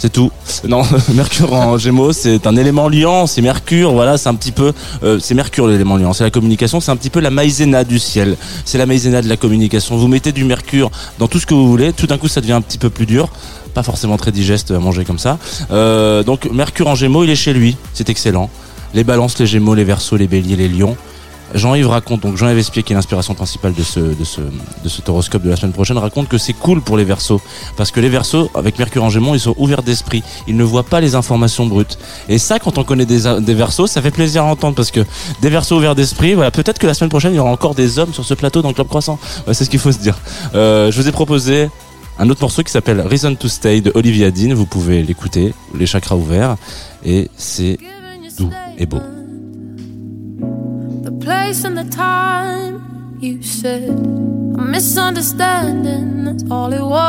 c'est tout. Non, Mercure en Gémeaux, c'est un élément liant, c'est Mercure, voilà, c'est un petit peu, euh, c'est Mercure l'élément liant, c'est la communication, c'est un petit peu la maïzena du ciel, c'est la maïzena de la communication. Vous mettez du Mercure dans tout ce que vous voulez, tout d'un coup ça devient un petit peu plus dur, pas forcément très digeste à manger comme ça. Euh, donc Mercure en Gémeaux, il est chez lui, c'est excellent. Les balances, les Gémeaux, les Verseaux, les Béliers, les Lions. Jean-Yves raconte, donc Jean-Yves Espier, qui est l'inspiration principale de ce, de ce, de ce horoscope de la semaine prochaine, raconte que c'est cool pour les versos. Parce que les versos, avec Mercure en Gémeaux, ils sont ouverts d'esprit. Ils ne voient pas les informations brutes. Et ça, quand on connaît des, des versos, ça fait plaisir à entendre parce que des versos ouverts d'esprit, voilà, peut-être que la semaine prochaine, il y aura encore des hommes sur ce plateau dans le Club Croissant. c'est ce qu'il faut se dire. Euh, je vous ai proposé un autre morceau qui s'appelle Reason to Stay de Olivia Dean. Vous pouvez l'écouter, les chakras ouverts. Et c'est doux et beau. Place and the time you said. A misunderstanding that's all it was.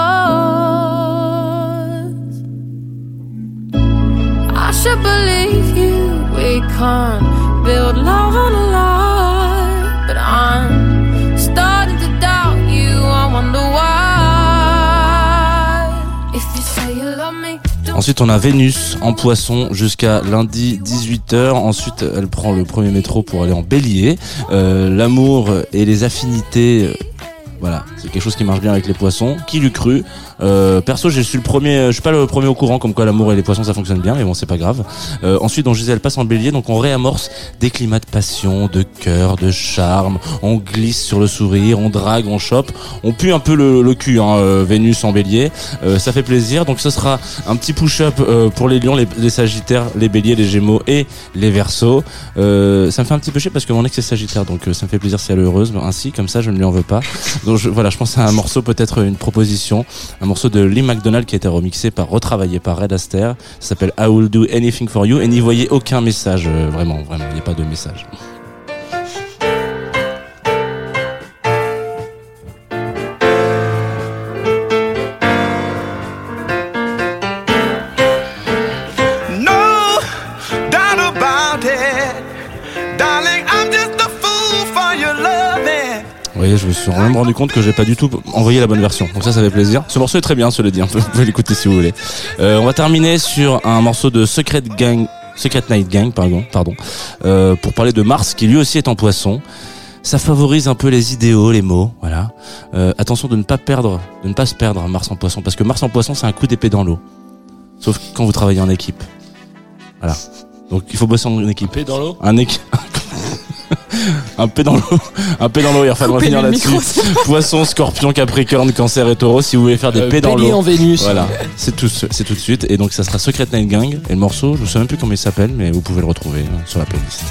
I should believe you we can't build love on a lie. But I'm starting to doubt you I wonder Ensuite, on a Vénus en poisson jusqu'à lundi 18h. Ensuite, elle prend le premier métro pour aller en bélier. Euh, l'amour et les affinités euh, voilà, c'est quelque chose qui marche bien avec les poissons. Qui l'eût cru? Euh, Perso, je suis le premier, je suis pas le premier au courant comme quoi l'amour et les poissons ça fonctionne bien, mais bon, c'est pas grave. Euh, ensuite, donc Gisèle passe en Bélier, donc on réamorce des climats de passion, de cœur, de charme. On glisse sur le sourire, on drague, on chope, on pue un peu le, cul. Hein, euh, Vénus en Bélier, euh, ça fait plaisir. Donc ce sera un petit push-up euh, pour les Lions, les, les, Sagittaires, les Béliers, les Gémeaux et les Verseaux. ça me fait un petit peu chier parce que mon ex est Sagittaire, donc ça me fait plaisir si elle est heureuse. Ainsi, comme ça, je ne lui en veux pas. Donc je, voilà, je pense à un morceau, peut-être une proposition, morceau de Lee McDonald qui a été remixé par, retravaillé par Red Aster. Ça s'appelle I Will Do Anything For You et n'y voyez aucun message, euh, vraiment, vraiment, il n'y a pas de message. Je me suis même rendu compte que j'ai pas du tout envoyé la bonne version. Donc ça, ça fait plaisir. Ce morceau est très bien, cela dit. Vous pouvez l'écouter si vous voulez. Euh, on va terminer sur un morceau de Secret Gang, Secret Night Gang, pardon, pardon, euh, pour parler de Mars, qui lui aussi est en poisson. Ça favorise un peu les idéaux, les mots, voilà. Euh, attention de ne pas perdre, de ne pas se perdre Mars en poisson, parce que Mars en poisson, c'est un coup d'épée dans l'eau. Sauf quand vous travaillez en équipe. Voilà. Donc il faut bosser en équipe. Dans l'eau? Un équipe. Un peu dans l'eau, un peu dans l'eau. Il va finir là-dessus. Poisson, Scorpion, Capricorne, Cancer et Taureau. Si vous voulez faire des euh, dans l'eau, en Vénus. Voilà, c'est tout, c'est tout de suite. Et donc ça sera Secret Night Gang. Et le morceau, je ne sais même plus comment il s'appelle, mais vous pouvez le retrouver euh, sur la playlist.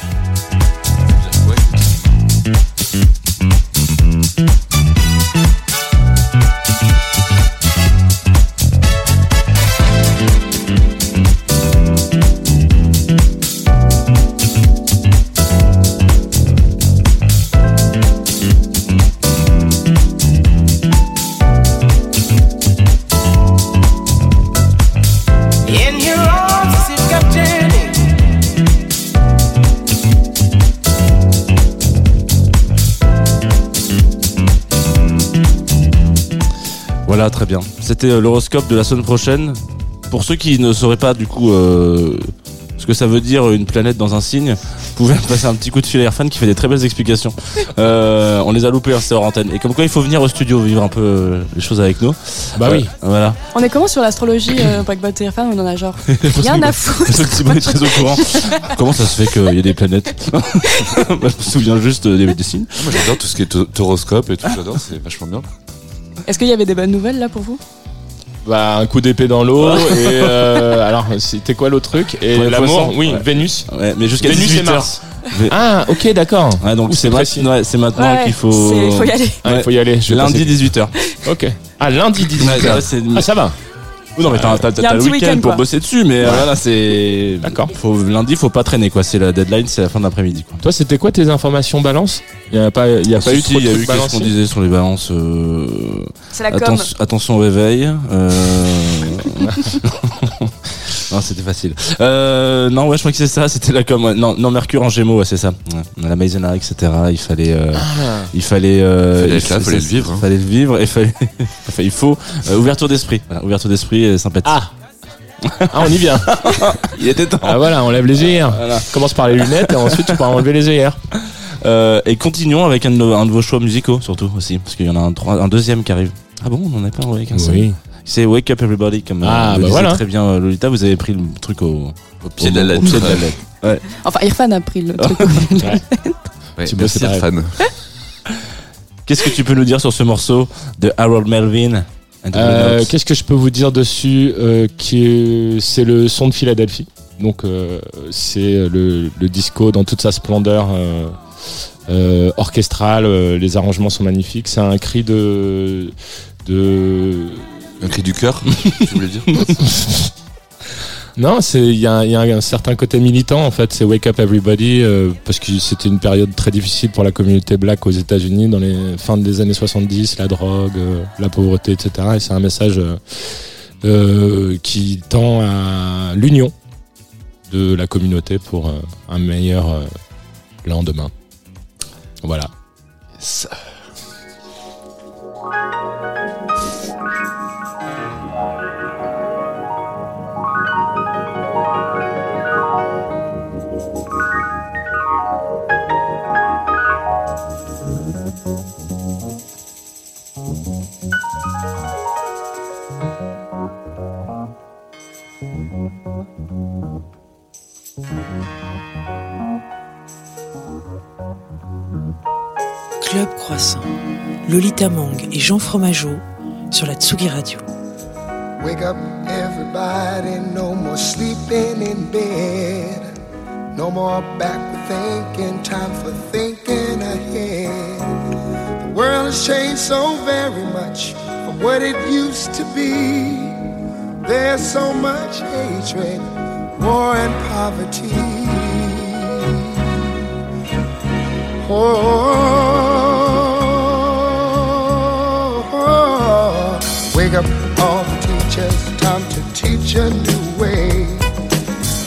Voilà, très bien. C'était euh, l'horoscope de la semaine prochaine. Pour ceux qui ne sauraient pas du coup euh, ce que ça veut dire une planète dans un signe, vous pouvez passer un petit coup de fil à Airfan qui fait des très belles explications. Euh, on les a loupés, hein, c'était hors antenne. Et comme quoi il faut venir au studio vivre un peu les choses avec nous. Bah oui. Voilà. On est comment sur l'astrologie euh, Blackbot et Airfan On en a genre rien à foutre. Est très au courant. comment ça se fait qu'il y a des planètes Je me souviens juste des, des signes. Moi j'adore tout ce qui est horoscope et tout, j'adore, c'est vachement bien. Est-ce qu'il y avait des bonnes nouvelles là pour vous? Bah, un coup d'épée dans l'eau et euh, alors c'était quoi l'autre truc? Et l'amour oui Vénus. Ouais, mais jusqu'à Vénus et Mars. Ah ok d'accord. Ouais, donc c'est maintenant qu'il faut faut y aller. Il faut y aller lundi 18h ok. Ah lundi 18h ah ça va. Non mais t'as, le week-end pour bosser dessus, mais euh, voilà c'est. D'accord. Faut, lundi, faut pas traîner quoi. C'est la deadline, c'est la fin d'après-midi quoi. Toi, c'était quoi tes informations balance? Il y a pas, il y a pas eu Il y a eu qu'est-ce qu'on disait sur les balances. Euh... C'est la com. attention au réveil. Euh... non, c'était facile. Euh, non, ouais, je crois que c'est ça. C'était la com. Non, non, Mercure en Gémeaux, ouais, c'est ça. Ouais. La Maisonnard, etc. Il fallait, euh, ah. il fallait, euh, fallait, là, fallait le vivre. Hein. Fallait le vivre et fallait, enfin, il faut euh, ouverture d'esprit. Voilà, ouverture d'esprit et sympathie. Ah. Ah, on y vient. il était temps. Ah voilà, on lève les œillères. Voilà. Commence par les lunettes et ensuite tu pourras enlever les œillères. Euh, et continuons avec un de, un de, vos choix musicaux surtout aussi, parce qu'il y en a un, un deuxième qui arrive. Ah bon, on n'en a pas envoyé qu'un seul. Oui. C'est Wake Up Everybody comme ah, euh, bah voilà. très bien euh, Lolita. Vous avez pris le truc au, au pied, de, la lettre. Au pied de la lettre. Ouais. Enfin, Irfan a pris le truc au pied de la lettre. Ouais, tu merci Irfan. Qu'est-ce que tu peux nous dire sur ce morceau de Harold Melvin euh, Qu'est-ce que je peux vous dire dessus euh, qui C'est le son de Philadelphie. Donc euh, c'est le, le, disco dans toute sa splendeur euh, orchestral. les arrangements sont magnifiques. C'est un cri de de un cri du cœur, tu voulais dire Non, c'est il y, y, a un certain côté militant en fait. C'est Wake Up Everybody euh, parce que c'était une période très difficile pour la communauté black aux États-Unis dans les fins des années 70, la drogue, euh, la pauvreté, etc. Et c'est un message euh, euh qui tend à l'union de la communauté pour euh, un meilleur lendemain. Voilà. Croissant, Lolita Mang et Jean Fromageau sur la Tsugi Radio. Wake up everybody, no more sleeping in bed. No more backward thinking, time for thinking ahead. The world has changed so very much from what it used to be. There's so much hatred, war, and poverty. Oh, wake up all the teachers, time to teach a new way.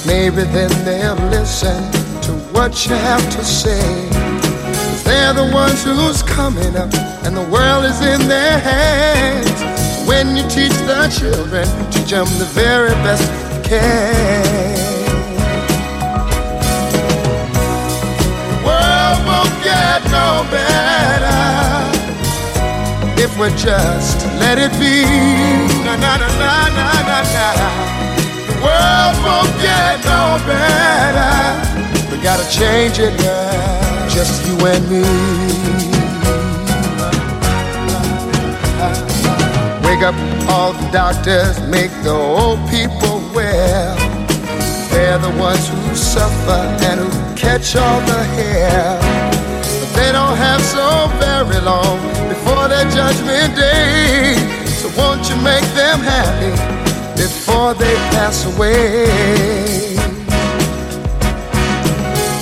Maybe then they'll listen to what you have to say. They're the ones who's coming up, and the world is in their hands. When you teach the children, teach them the very best you can. The world will get no better if we just let it be. Na na na na na na na. The world won't get no better. We gotta change it now, just you and me. Wake up all the doctors, make the old people well. They're the ones who suffer and who catch all the hair. But they don't have so very long before their judgment day. So won't you make them happy before they pass away?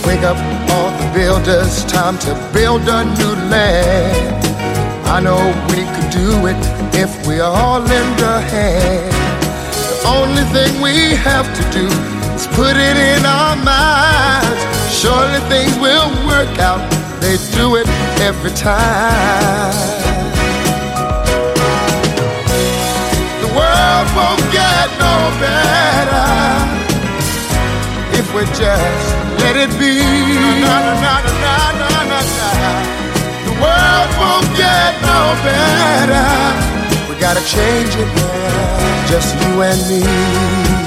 Wake up all the builders, time to build a new land. I know we could do it if we all lend a hand. The only thing we have to do is put it in our minds. Surely things will work out they do it every time. The world won't get no better if we just let it be. Na, na, na, the world won't get no better. We gotta change it now, just you and me.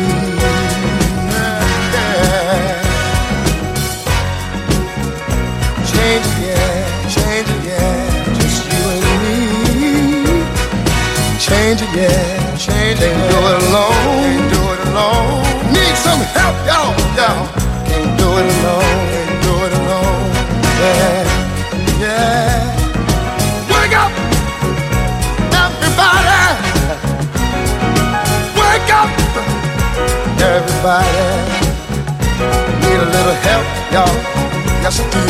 Change it, yeah, change it, yeah, just you and me. Change it, yeah, change it. Can't do it alone, can't do it alone. Need some help, y'all, y'all. Can't do it alone, can't do it alone. Yeah, yeah. Wake up, everybody. Wake up, everybody. Need a little help, y'all. Yes, I do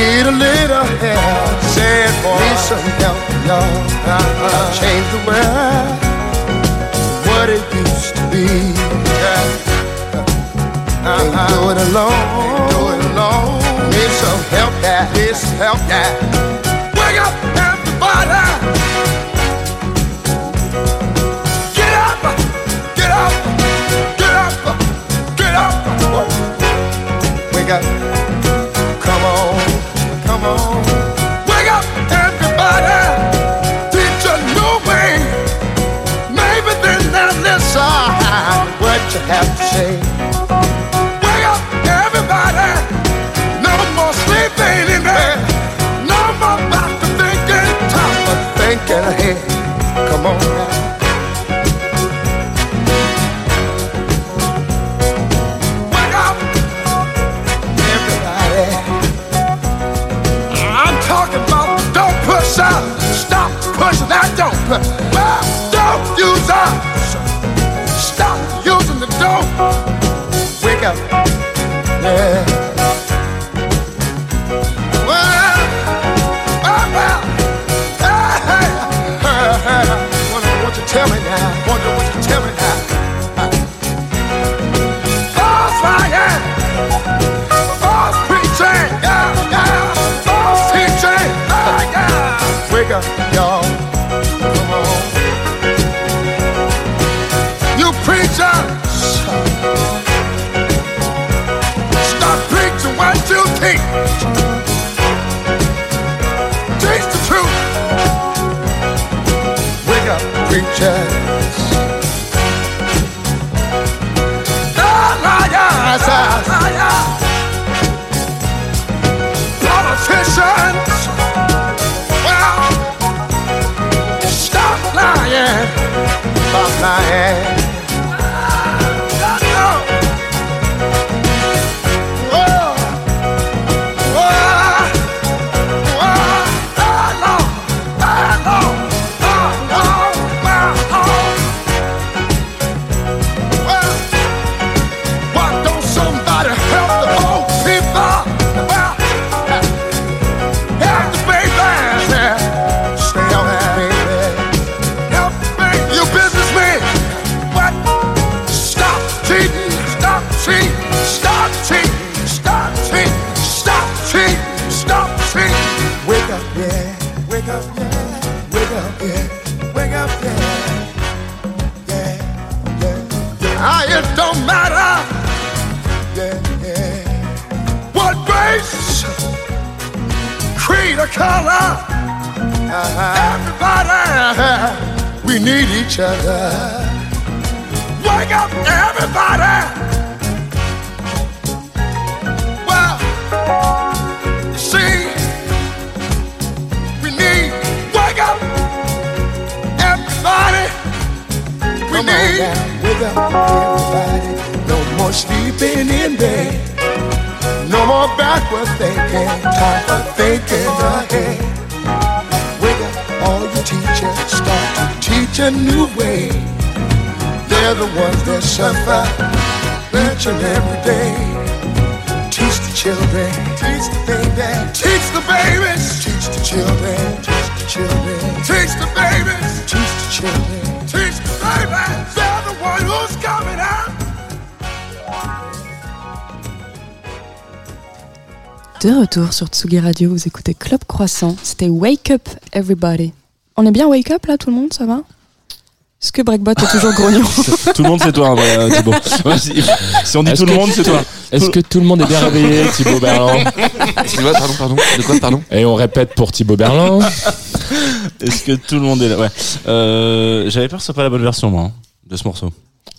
need a little help. Said boy, need some help, y'all. Uh-huh. Change the world, what it used to be. Uh-huh. Can't do it alone. Can't do it alone. Need some help, yeah. Need some help, yeah. Wake up, everybody. Come on. Wake up, everybody. New way. Maybe then they'll listen what you have to say. Wake up, everybody. No more sleeping in bed. No to thinking. Thinking ahead. Come on now. Wake retour sur Tsugi Radio, vous écoutez Club Croissant. C'était Wake Up Everybody. On est bien Wake Up là, tout le monde, ça va? Est-ce que Breakbot est toujours grognon? Tout le monde, c'est toi, en vrai, euh, Thibaut. si, on dit tout le monde, c'est toi. Est-ce que tout le monde est bien réveillé, Thibaut Berlin Excuse-moi, pardon, pardon. De quoi, pardon? Et on répète pour Thibaut Berlin. Est-ce que tout le monde est là? Ouais. Euh, J'avais peur que ce soit pas la bonne version, moi, hein, de ce morceau.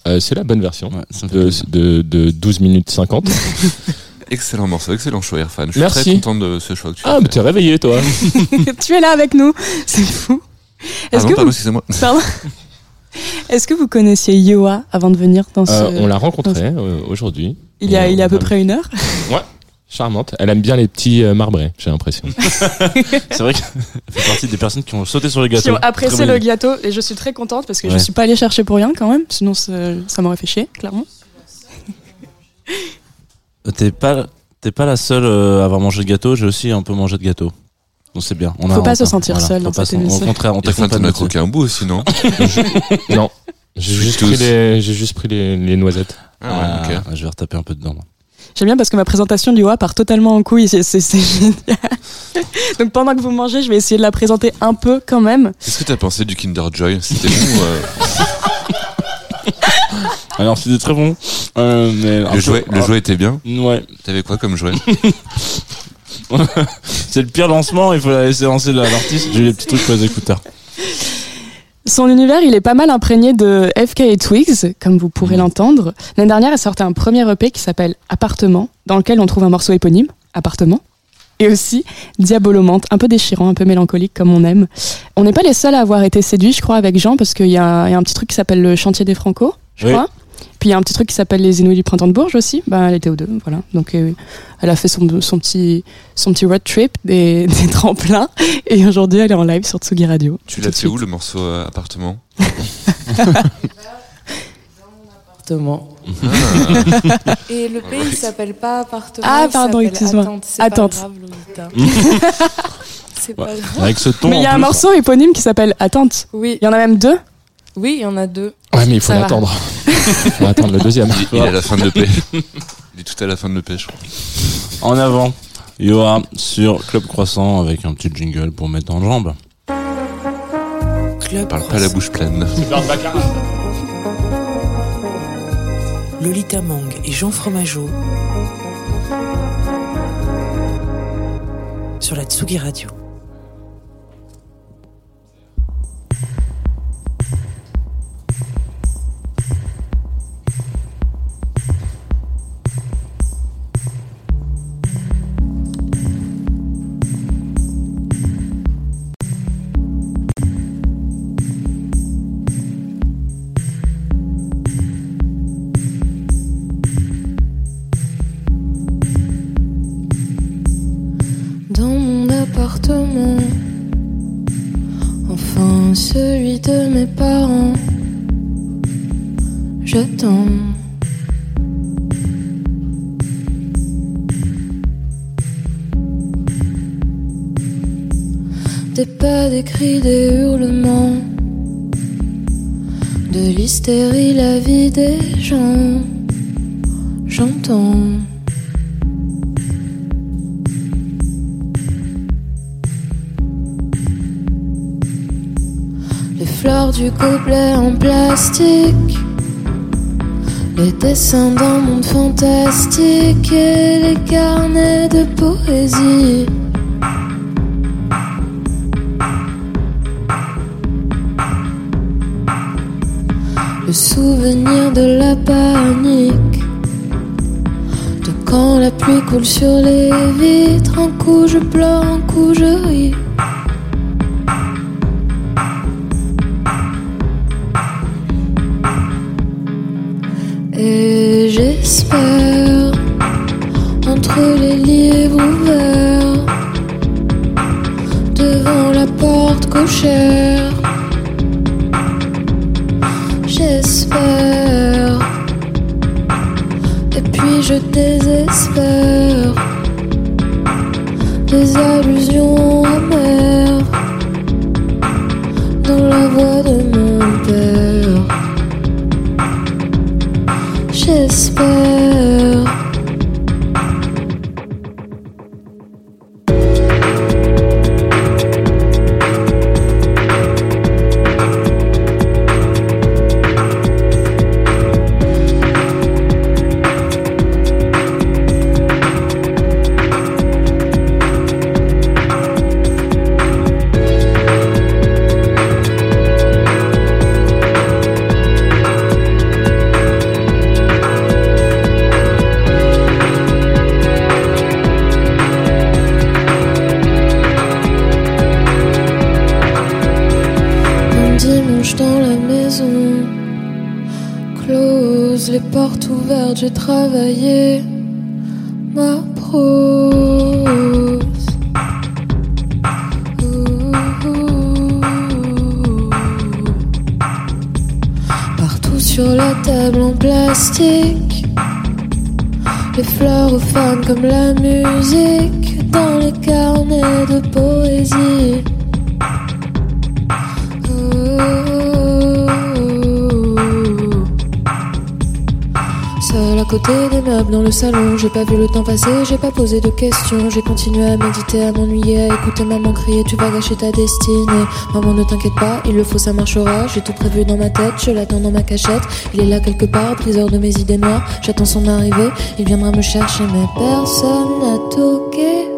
Euh, c'est la bonne version. de, de, de 12 minutes 50. Excellent morceau, excellent choix, Irfan. Je suis très content de ce choix que tu as Ah, mais t'es réveillé, toi. tu es là avec nous. C'est fou. Est-ce que pardon, excusez-moi. Est-ce que vous connaissiez Yoa avant de venir dans ce... Euh, on l'a rencontrée euh, aujourd'hui. Il y a, il y a à peu près une heure Ouais. Charmante. Elle aime bien les petits euh, marbrés, j'ai l'impression. c'est vrai qu'elle fait partie des personnes qui ont sauté sur le gâteau. Qui ont apprécié le gâteau et je suis très contente parce que je suis pas allée chercher pour rien quand même, sinon ça m'aurait fait chier, clairement. T'es pas, t'es pas la seule euh, à avoir mangé de gâteau, j'ai aussi un peu mangé de gâteau. Donc c'est bien. On Faut pas se sentir seul dans cette émission. Au contraire, on t'accompagne. T'en croqué un bout aussi, non Non. J'ai juste, pris les, j'ai juste pris les, noisettes. Ah, ouais, ah, Je vais retaper un peu dedans. J'aime bien parce que ma présentation du WA part totalement en couille. C'est génial. Donc pendant que vous mangez, je vais essayer de la présenter un peu quand même. Qu'est-ce que t'as pensé du Kinder Joy? C'était bon euh Alors c'était très bon. Euh, mais le jouet, le jouet était bien. Ouais. T'avais quoi comme jouet? C'est le pire lancement. Il faut la laisser lancer l'artiste. J'ai eu les petits trucs pour les écouteurs. Son univers, il est pas mal imprégné de FK et Twigs, comme vous pourrez mmh. l'entendre. L'année dernière, elle sortait un premier EP qui s'appelle Appartement, dans lequel on trouve un morceau éponyme, Appartement et aussi Diabolomante, un peu déchirant, un peu mélancolique comme on aime. On n'est pas les seuls à avoir été séduits, je crois, avec Jean, parce qu'il y, a un petit truc qui s'appelle le Chantier des Franco, je crois. Puis il y a un petit truc qui s'appelle les Inouïs du Printemps de Bourges aussi. Bah, elle était aux deux, voilà. Donc euh, elle a fait son, petit, son petit road trip des, des tremplins. Et aujourd'hui, elle est en live sur Tsugi Radio. Tu l'as fait où le morceau euh, appartement? Appartement. Ah. Et le pays s'appelle pas appartement. Ah, pardon, excuse-moi. Attente. C'est pas grave. Avec ce ton. Mais il y a un morceau éponyme qui s'appelle Attente. Oui. Il y en a même deux? Oui, il y en a deux. Ouais, mais il faut l'attendre. il faut attendre le deuxième. Il, est à la fin de l'EP. Il est tout à la fin de l'EP, je crois. En avant, Yoa sur Club Croissant avec un petit jingle pour mettre dans le jambe. Club Parle pas la bouche pleine. Lolita Mang et Jean Fromageau sur la Tsugi Radio. Enfin celui de mes parents. J'attends. Des pas, des cris, des hurlements. De l'hystérie, la vie des gens. J'entends. Du couplet en plastique. Les dessins d'un monde fantastique et les carnets de poésie. Le souvenir de la panique. De quand la pluie coule sur les vitres. Un coup je pleure, un coup je ris. Et travailler. Salon, j'ai pas vu le temps passer, j'ai pas posé de questions, j'ai continué à méditer, à m'ennuyer, à écouter maman crier, tu vas gâcher ta destinée. Maman ne t'inquiète pas, il le faut, ça marchera, j'ai tout prévu dans ma tête, je l'attends dans ma cachette, il est là quelque part, briseur de mes idées noires, j'attends son arrivée, il viendra me chercher, mais personne n'a toqué.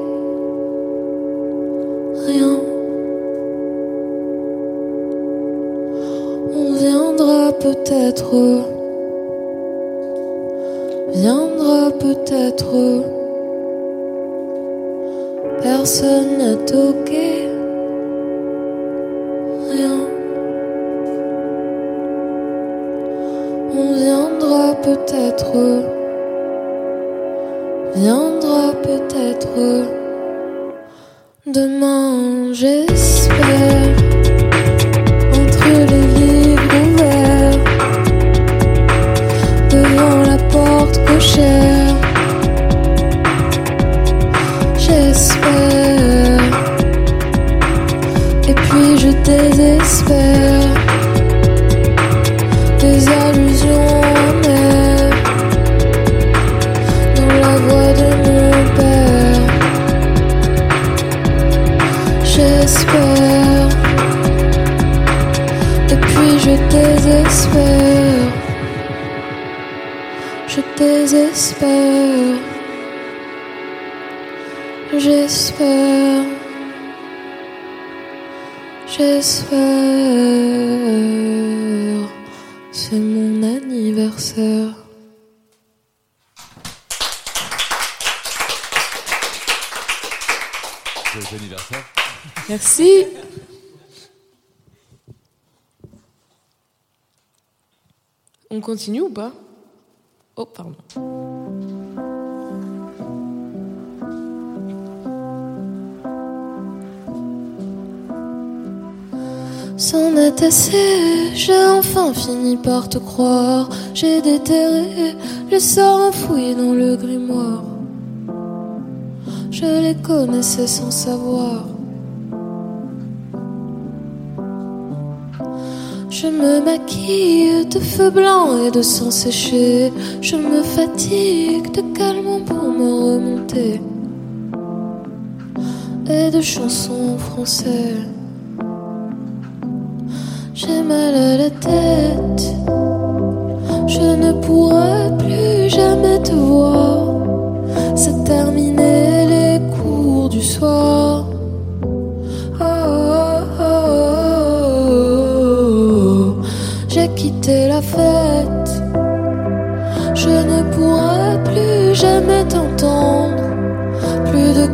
Enfin fini par te croire. J'ai déterré les sorts enfouis dans le grimoire. Je les connaissais sans savoir. Je me maquille de feu blanc et de sang séché. Je me fatigue de calmant pour me remonter. Et de chansons français. J'ai mal à la tête.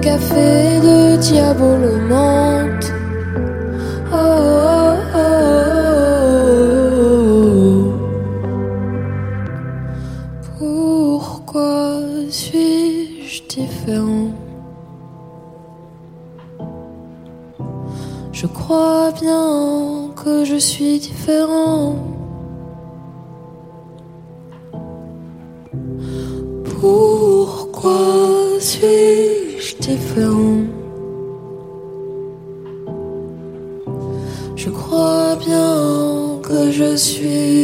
Café, de diabolo menthe. crois bien que je suis différent. Pourquoi suis-je Je crois bien que je suis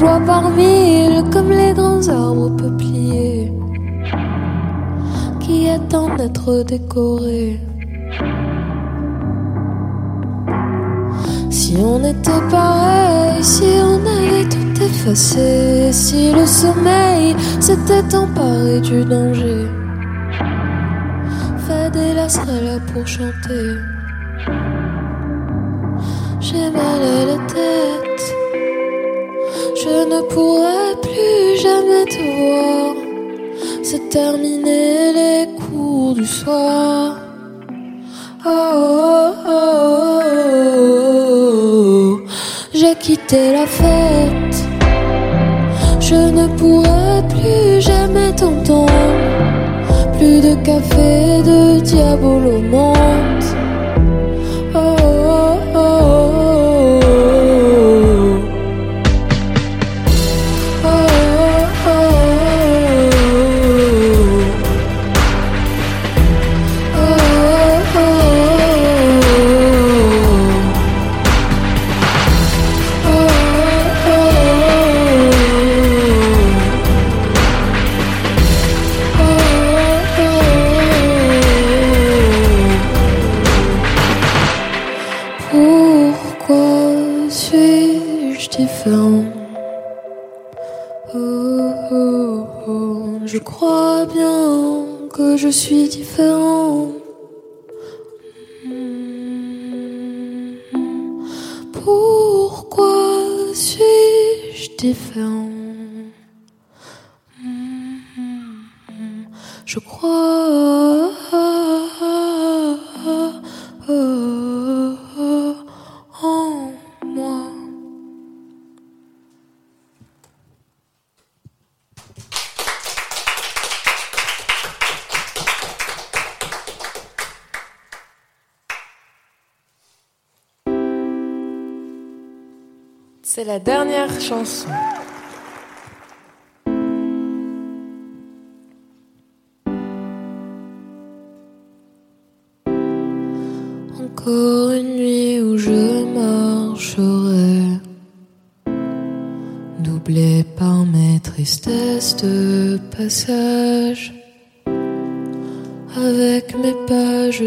déploient par mille comme les grands arbres peupliers qui attendent d'être décorés. Si on était pareil, si on avait tout effacé, si le sommeil s'était emparé du danger, Fadela serait là pour chanter. Terminé les cours du soir. Oh, oh, oh, oh, J'ai quitté la fête. Je ne pourrai plus jamais t'entendre. Plus de café, Je crois. C'est la dernière chanson. Avec mes pas, je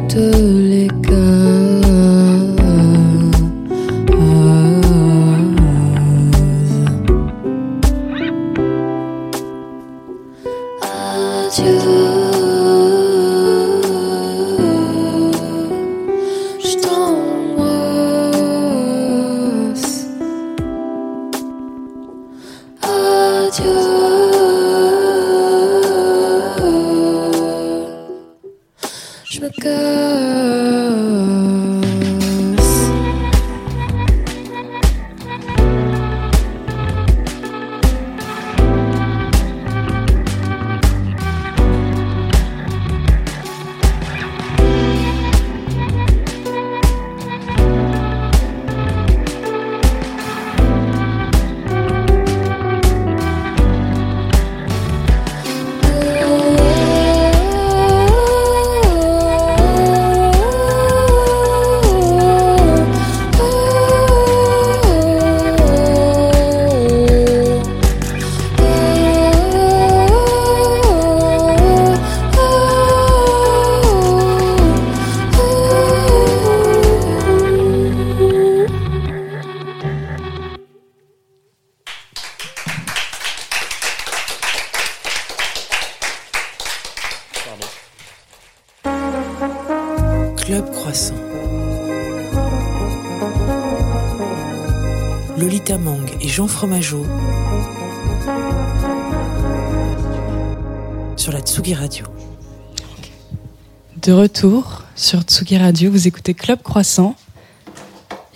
Radio, vous écoutez Club Croissant.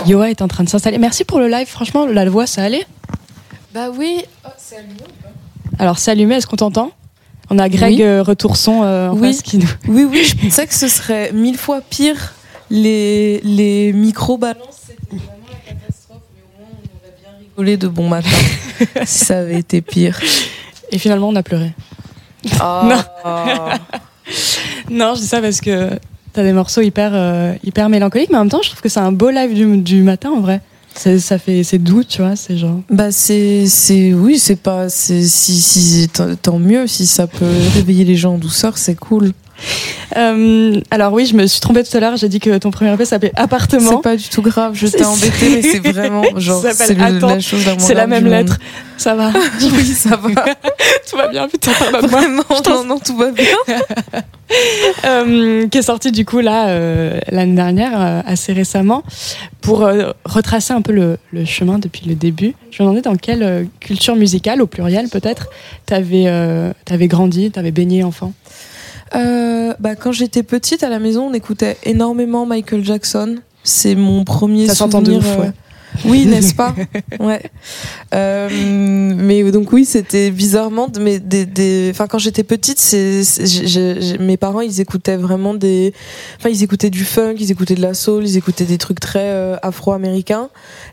Yoa est en train de s'installer. Merci pour le live, franchement, la voix, ça allait Bah oui. Oh, c'est allumé Alors, c'est allumé, est-ce qu'on t'entend On a Greg euh, Retourson euh, en oui. face qui nous. Oui, oui, je pensais que ce serait mille fois pire les, les micro-balances de bon matin si ça avait été pire. Et finalement, on a pleuré. Oh. Non. non, je dis ça parce que t'as des morceaux hyper, euh, hyper mélancoliques, mais en même temps, je trouve que c'est un beau live du, du matin en vrai. Ça fait, c'est doux, tu vois, c'est genre. Bah c'est, c'est, oui, c'est pas, c'est si, si tant mieux si ça peut réveiller les gens en douceur, c'est cool. Euh, alors oui, je me suis trompée tout à l'heure. J'ai dit que ton premier EP s'appelait Appartement. C'est pas du tout grave. Je t'ai embêté, mais c'est vraiment genre c'est la chose C'est la même lettre. Ça va. oui, ça va. tout va bien. Putain, Vraiment, non, non, tout va bien. euh, qui est sorti du coup là euh, l'année dernière, assez récemment, pour retracer un peu le, le, chemin depuis le début. Je me demandais dans quelle culture musicale, au pluriel peut-être, t'avais avais grandi, t'avais baigné enfant? Euh, bah, quand j'étais petite à la maison, on écoutait énormément Michael Jackson. C'est mon premier Ça souvenir. De euh, Oui, n'est-ce pas Ouais. Euh, mais donc oui, c'était bizarrement, mais des, des, enfin quand j'étais petite, c'est, mes parents ils écoutaient vraiment des, enfin ils écoutaient du funk, ils écoutaient de la soul, ils écoutaient des trucs très euh, afro-américains.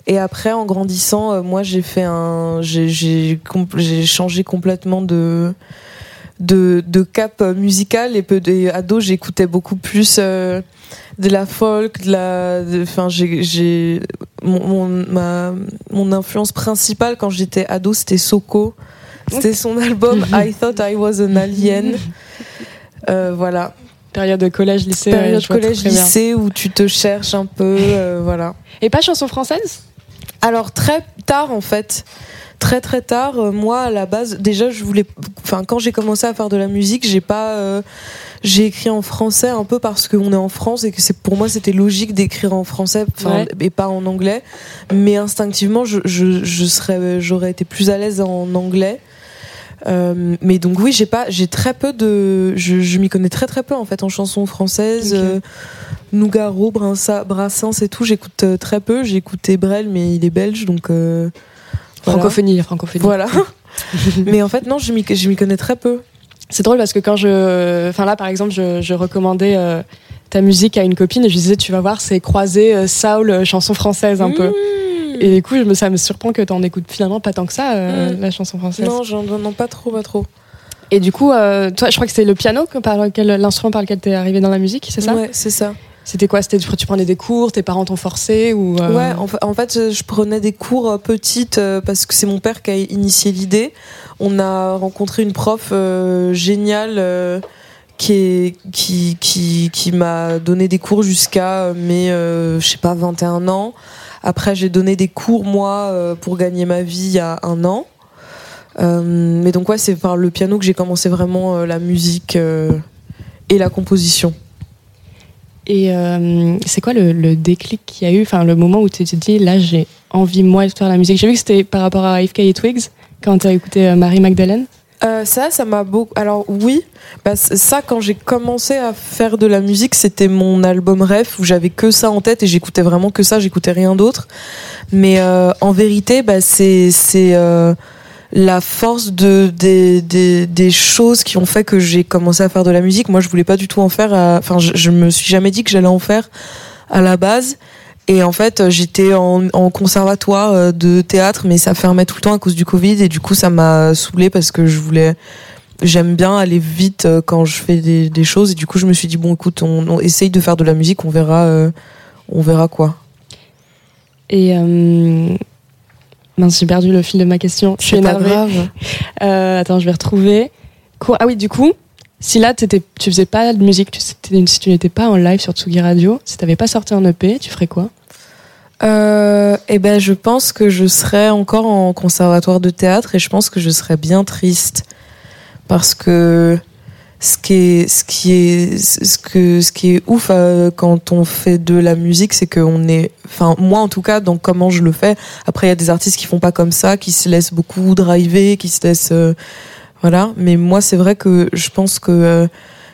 Et après, en grandissant, moi j'ai fait un, j'ai, j'ai, j'ai changé complètement de de, de cap musical et peu j'écoutais beaucoup plus euh, de la folk de la enfin j'ai mon, ma, mon influence principale quand j'étais ado c'était Soko. C'était son album I Thought I Was an Alien. Euh, voilà. Période de collège lycée période collège lycée où tu te cherches un peu euh, voilà. Et pas chanson française? Alors très tard en fait très très tard. Euh, moi, à la base, déjà, je voulais. Enfin, quand j'ai commencé à faire de la musique, j'ai pas. Euh, j'ai écrit en français un peu parce qu'on est en France et que c'est pour moi c'était logique d'écrire en français et pas en anglais. Mais instinctivement, je, je, serais, j'aurais été plus à l'aise en anglais. Euh, mais donc oui, j'ai pas, j'ai très peu de, je, m'y connais très très peu en fait en chansons françaises. Nougaro, Brassens et tout, j'écoute très peu. J'ai écouté Brel, mais il est belge, donc Francophonie, la francophonie. Voilà. Mais en fait, non, je m'y connais très peu. C'est drôle parce que quand je. Enfin là, par exemple, je, recommandais euh, ta musique à une copine et je disais, tu vas voir, c'est croiser euh, Saul, euh, chanson française un peu. Mmh. Et du coup, ça me surprend que tu en écoutes finalement pas tant que ça, mmh. la chanson française. Non, j'en non, pas trop, pas trop. Et du coup, toi, je crois que c'est le piano, par l'instrument par lequel tu es arrivé dans la musique, c'est ça? Ouais, c'est ça. C'était quoi? C'était tu prenais des cours, tes parents t'ont forcé ou euh? Ouais, en, fait, je prenais des cours euh, petites euh, parce que c'est mon père qui a initié l'idée. On a rencontré une prof géniale qui qui qui qui m'a donné des cours jusqu'à mes je sais pas 21 ans. Après, j'ai donné des cours moi pour gagner ma vie il y a un an. mais donc ouais, c'est par le piano que j'ai commencé vraiment la musique et la composition. Et euh, c'est quoi le, déclic qu'il y a eu, enfin le moment où tu t'es dit là j'ai envie moi de faire la musique. J'ai vu que c'était par rapport à IFK et Twigs quand tu as écouté euh, Marie Magdalene. Euh, ça, ça m'a beaucoup. Alors oui, bah, ça quand j'ai commencé à faire de la musique, c'était mon album rêve où j'avais que ça en tête et j'écoutais vraiment que ça, j'écoutais rien d'autre. Mais en vérité, bah, c'est la force de des, des, choses qui ont fait que j'ai commencé à faire de la musique. Moi, je voulais pas du tout en faire. Enfin, je, je, me suis jamais dit que j'allais en faire à la base. Et en fait, j'étais en, conservatoire euh, de théâtre, mais ça fermait tout le temps à cause du Covid. Et du coup, ça m'a saoulé parce que je voulais. J'aime bien aller vite euh, quand je fais des, choses. Et du coup, je me suis dit bon, écoute, on, essaye de faire de la musique, on verra, euh, on verra quoi. Et Mince, j'ai perdu le fil de ma question. Je suis énervée. grave. Euh, attends, je vais retrouver. Ah oui, du coup, si là tu faisais pas de musique, tu, si tu n'étais pas en live sur Tsugi Radio, si tu n'avais pas sorti un EP, tu ferais quoi? Euh, Eh ben, je pense que je serais encore en conservatoire de théâtre et je pense que je serais bien triste parce que ce qui est ce qui est ce que ce qui est ouf euh, quand on fait de la musique c'est qu'on est enfin moi en tout cas dans comment je le fais. Après il y a des artistes qui font pas comme ça qui se laissent beaucoup driver qui se laissent euh, voilà. Mais moi c'est vrai que je pense que euh,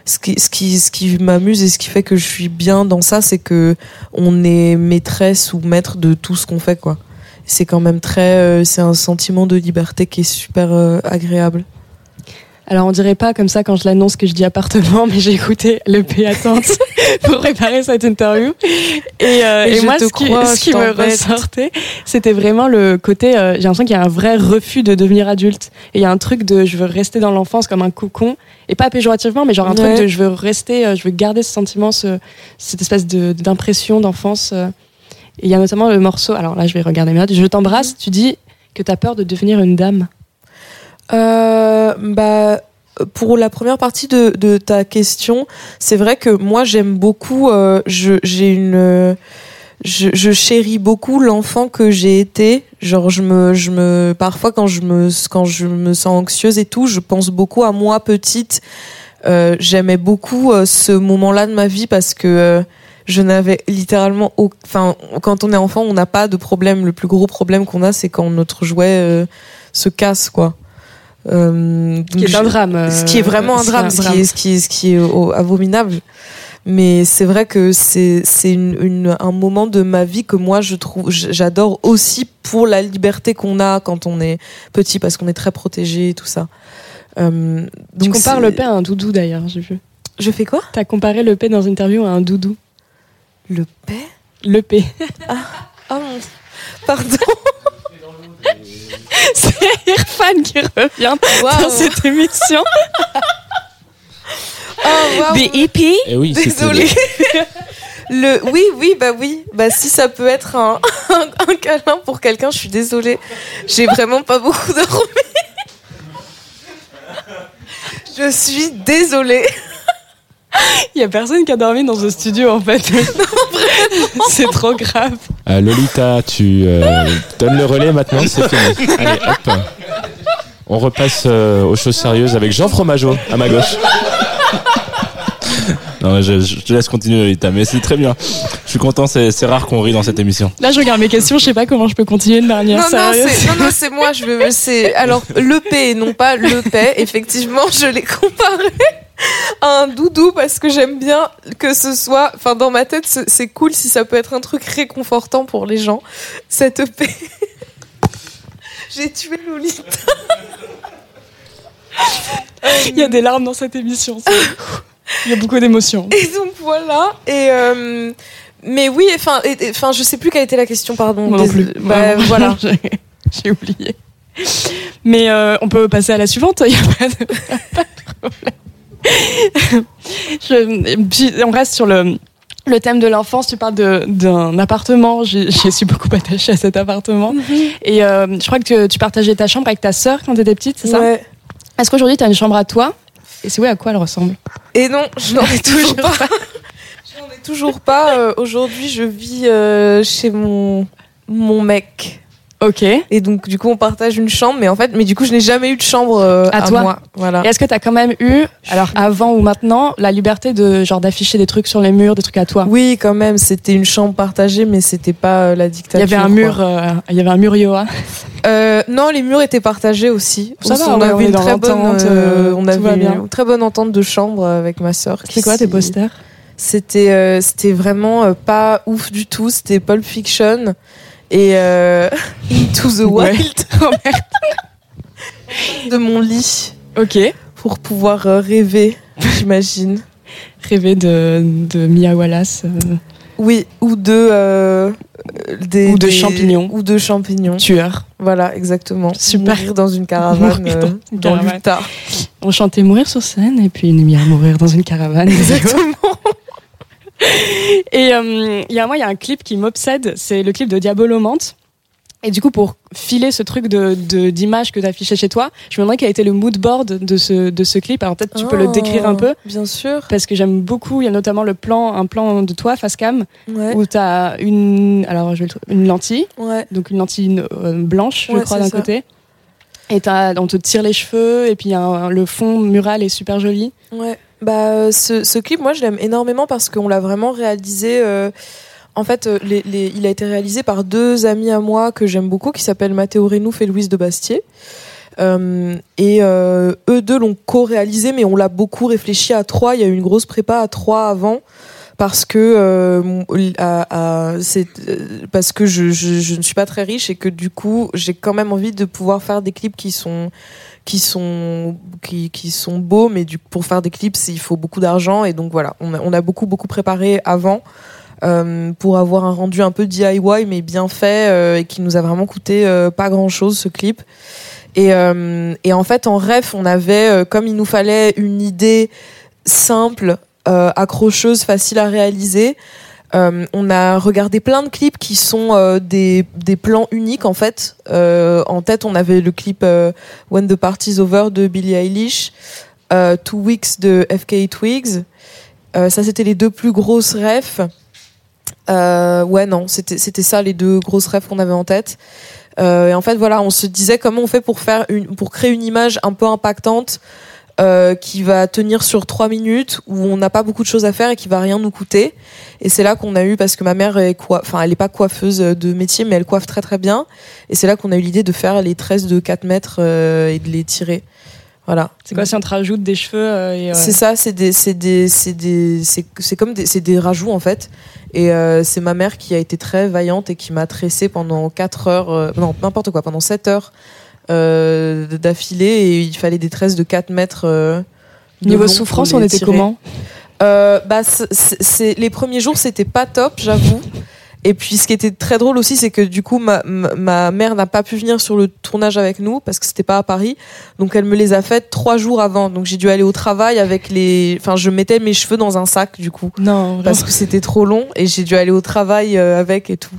ce qui ce qui ce qui m'amuse et ce qui fait que je suis bien dans ça c'est que on est maîtresse ou maître de tout ce qu'on fait quoi. C'est quand même très c'est un sentiment de liberté qui est super agréable alors on dirait pas comme ça quand je l'annonce que je dis appartement, mais j'ai écouté le P attente pour préparer cette interview. Et, euh, et, moi, ce qui, ce qui me ressortait, c'était vraiment le côté. Euh, j'ai l'impression qu'il y a un vrai refus de devenir adulte. Et il y a un truc de je veux rester dans l'enfance comme un cocon, et pas péjorativement, mais genre un truc de je veux rester, euh, je veux garder ce sentiment, ce, cette espèce d'impression d'enfance. Euh. Et il y a notamment le morceau. Alors là, je vais regarder mes notes. Je t'embrasse. Tu dis que tu as peur de devenir une dame. Euh, bah pour la première partie de, de ta question, c'est vrai que moi j'aime beaucoup. Euh, j'ai une, je, je, chéris beaucoup l'enfant que j'ai été. Genre je me, je me, parfois quand je me, quand je me sens anxieuse et tout, je pense beaucoup à moi petite. Euh, J'aimais beaucoup euh, ce moment-là de ma vie parce que euh, je n'avais littéralement, enfin, quand on est enfant, on n'a pas de problème. Le plus gros problème qu'on a, c'est quand notre jouet se casse, quoi. Euh, ce qui est un drame. ce qui est vraiment un drame, ce, Qui est, ce qui est, ce qui est abominable. Mais c'est vrai que c'est c'est une, une, un moment de ma vie que moi je trouve j'adore aussi pour la liberté qu'on a quand on est petit parce qu'on est très protégé et tout ça. Euh, tu compares le paix à un doudou d'ailleurs, j'ai vu. Je fais quoi? T'as comparé le paix dans une interview à un doudou. Le paix Le paix. Ah, oh, pardon. C'est Irfan qui revient dans cette émission. oh, Des hippies eh oui, Désolée. Le oui oui bah oui. Bah si ça peut être un, un, câlin pour quelqu'un je suis désolée. J'ai vraiment pas beaucoup dormi. Je suis désolée. Il y a personne qui a dormi dans ce studio en fait. c'est trop grave. Euh, Lolita, tu euh, donnes le relais maintenant, c'est fini. Allez, hop. On repasse euh, aux choses sérieuses avec Jean Fromageau à ma gauche. Non, je, je, te laisse continuer, Lolita, mais c'est très bien. Je suis content, c'est, rare qu'on rit dans cette émission. Là, je regarde mes questions, je sais pas comment je peux continuer de manière non, Non, c'est, non, c'est moi, je veux, c'est, alors, le P, non pas le paix, effectivement, je l'ai comparé un doudou parce que j'aime bien que ce soit. Enfin, dans ma tête, c'est cool si ça peut être un truc réconfortant pour les gens. Cette EP. J'ai tué Lolita. Il y a des larmes dans cette émission. Il y a beaucoup d'émotions. Et donc voilà. Et. Euh, mais oui, enfin, enfin, je sais plus quelle était la question, pardon. non plus. Bah, voilà. J'ai oublié. Mais euh, on peut passer à la suivante. Il n'y a pas de, pas de problème. je, on reste sur le, le thème de l'enfance, tu parles d'un appartement. J'ai suis beaucoup attachée à cet appartement. Mhm. Et euh, je crois que tu, partageais ta chambre avec ta sœur quand tu étais petite, c'est ça ouais. Est-ce qu'aujourd'hui tu as une chambre à toi? Et si oui, à quoi elle ressemble? Et non, je n'en ai toujours pas. je n'en ai toujours pas. Euh, aujourd'hui, je vis euh, chez mon, mon mec. Ok. Et donc, du coup, on partage une chambre, mais en fait, mais du coup, je n'ai jamais eu de chambre euh, à, toi. Moi. Voilà. Est-ce que tu as quand même eu, alors avant ou maintenant, la liberté de genre d'afficher des trucs sur les murs, des trucs à toi? Oui, quand même. C'était une chambre partagée, mais c'était pas euh, la dictature. Il y avait un mur, euh, il y avait un mur Yoa. non, les murs étaient partagés aussi. Ça va, on, avait une très bonne, on avait une très bonne entente de chambre avec ma sœur. C'est quoi tes posters? C'était, c'était vraiment pas ouf du tout. C'était Pulp Fiction et euh, Into the Wild de mon lit. Ok. Pour pouvoir euh, rêver, j'imagine. Rêver de, de Mia Wallace. Euh. Oui, ou de euh, des, ou de champignons. Ou de champignons. Tueurs. Voilà, exactement. Super. Mourir dans une caravane dans, l'Utah. On chantait mourir sur scène et puis Mia mourir dans une caravane. Exactement. Et euh, il y a moi, il y a un clip qui m'obsède, c'est le clip de Diabolomante. Et du coup, pour filer ce truc de d'image que tu affiché chez toi, je me demandais quel a été le mood board de ce, de ce clip. Alors peut-être tu peux le décrire un peu. Bien sûr. Parce que j'aime beaucoup. Il y a notamment le plan, un plan de toi, face cam, où tu as une, alors, je vais une lentille. Ouais. Donc une lentille euh, blanche, je crois, d'un côté. Et on te tire les cheveux, et puis le fond mural est super joli. Ouais. Bah, ce, ce, clip, moi, je l'aime énormément parce qu'on l'a vraiment réalisé. Euh, en fait, euh, les, les, il a été réalisé par deux amis à moi que j'aime beaucoup, qui s'appellent Mathéo Renouf et Louise de Bastier. Euh, et euh, eux deux l'ont co-réalisé, mais on l'a beaucoup réfléchi à trois. Il y a eu une grosse prépa à trois avant parce que euh, à, à, c'est parce que je, je, je, ne suis pas très riche et que du coup j'ai quand même envie de pouvoir faire des clips qui sont qui sont qui, qui sont beaux mais du, pour faire des clips il faut beaucoup d'argent et donc voilà. On a, on a beaucoup beaucoup préparé avant euh, pour avoir un rendu un peu DIY mais bien fait euh, et qui nous a vraiment coûté euh, pas grand chose ce clip. Et, euh, et en fait en ref on avait euh, comme il nous fallait une idée simple accrocheuse facile à réaliser euh, on a regardé plein de clips qui sont euh, des, des, plans uniques en fait. Euh, en tête, on avait le clip When the Party's Over de Billie Eilish. Two Weeks de FK Twigs. ça, c'était les deux plus grosses refs. ouais, non, c'était c'était ça les deux grosses refs qu'on avait en tête. et en fait, voilà, on se disait comment on fait pour faire une, pour créer une image un peu impactante euh, qui va tenir sur trois minutes où on n'a pas beaucoup de choses à faire et qui va rien nous coûter. Et c'est là qu'on a eu parce que ma mère est quoi, enfin elle est pas coiffeuse de métier mais elle coiffe très très bien. Et c'est là qu'on a eu l'idée de faire les tresses de 4 mètres euh, et de les tirer. Voilà. C'est quoi si on te rajoute des cheveux euh, C'est ça, c'est des, c'est des, c'est des, c'est comme des, c'est des rajouts en fait. Et c'est ma mère qui a été très vaillante et qui m'a tressé pendant 4 heures, non n'importe quoi, pendant 7 heures euh, d'affilée et il fallait des tresses de 4 mètres. Euh, Niveau souffrance, on était comment euh, bah, c'est les premiers jours, c'était pas top, j'avoue. Et puis, ce qui était très drôle aussi, c'est que du coup, ma, ma mère n'a pas pu venir sur le tournage avec nous parce que c'était pas à Paris. Donc, elle me les a faites trois jours avant. Donc, j'ai dû aller au travail avec les. Enfin, je mettais mes cheveux dans un sac du coup. Non. Parce que c'était trop long et j'ai dû aller au travail avec et tout.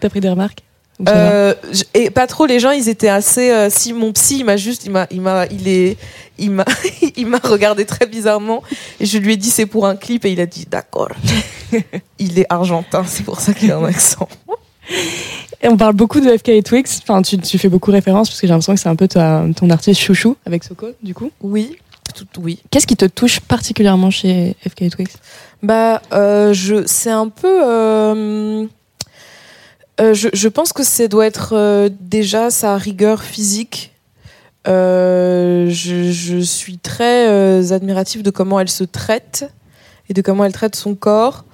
T'as pris des remarques? Euh, et pas trop les gens ils étaient assez euh, si mon psy il m'a juste il m'a il m'a il est il m'a il m'a regardé très bizarrement et je lui ai dit c'est pour un clip et il a dit d'accord. Il est argentin c'est pour ça qu'il a un accent. Et on parle beaucoup de FK et Twix. Enfin tu, tu fais beaucoup référence parce que j'ai l'impression que c'est un peu ton artiste chouchou avec Soko du coup. Oui tout, oui. Qu'est-ce qui te touche particulièrement chez FK et Twix? Bah euh, je c'est un peu euh, je, pense que ça doit être euh, déjà sa rigueur physique. Euh, je, suis très admirative de comment elle se traite et de comment elle traite son corps.